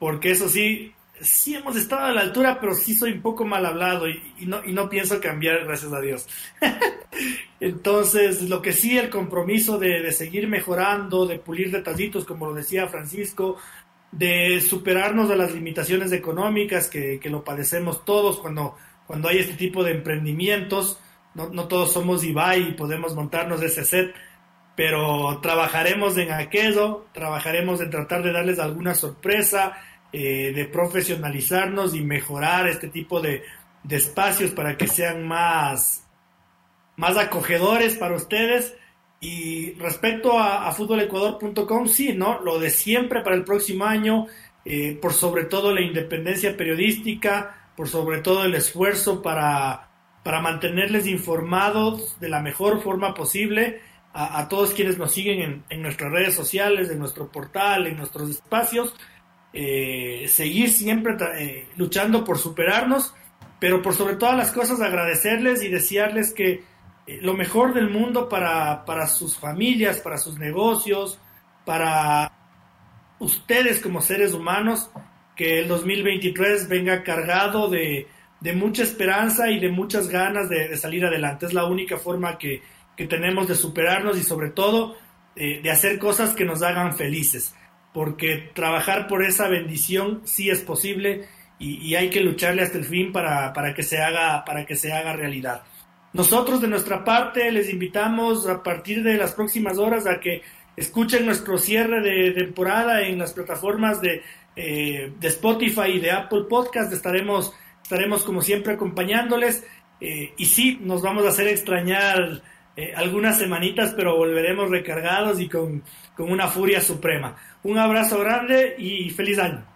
porque eso sí, sí hemos estado a la altura, pero sí soy un poco mal hablado y, no, y no pienso cambiar, gracias a Dios. <laughs> Entonces, lo que sí, el compromiso de, seguir mejorando, de pulir detallitos, como lo decía Francisco, de superarnos de las limitaciones económicas que, que lo padecemos todos cuando, cuando hay este tipo de emprendimientos no, no todos somos Ibai y podemos montarnos ese set, pero trabajaremos en aquello, trabajaremos en tratar de darles alguna sorpresa, eh, de profesionalizarnos y mejorar este tipo de, espacios para que sean más, más acogedores para ustedes. Y respecto a, a futbolecuador.com, sí, ¿no? Lo de siempre para el próximo año, eh, por sobre todo la independencia periodística, por sobre todo el esfuerzo para para mantenerles informados de la mejor forma posible a, todos quienes nos siguen en, nuestras redes sociales, en nuestro portal, en nuestros espacios. Eh, seguir siempre eh, luchando por superarnos, pero por sobre todas las cosas agradecerles y desearles que eh, lo mejor del mundo para, para sus familias, para sus negocios, para ustedes como seres humanos, que el 2023 venga cargado de, de mucha esperanza y de muchas ganas de, salir adelante. Es la única forma que, tenemos de superarnos y sobre todo eh, de hacer cosas que nos hagan felices. Porque trabajar por esa bendición sí es posible y, hay que lucharle hasta el fin para, que se haga, para que se haga realidad. Nosotros de nuestra parte les invitamos a partir de las próximas horas a que escuchen nuestro cierre de temporada en las plataformas de, eh, de Spotify y de Apple Podcast. Estaremos estaremos como siempre acompañándoles eh, y sí, nos vamos a hacer extrañar eh, algunas semanitas, pero volveremos recargados y con, con una furia suprema. Un abrazo grande y feliz año.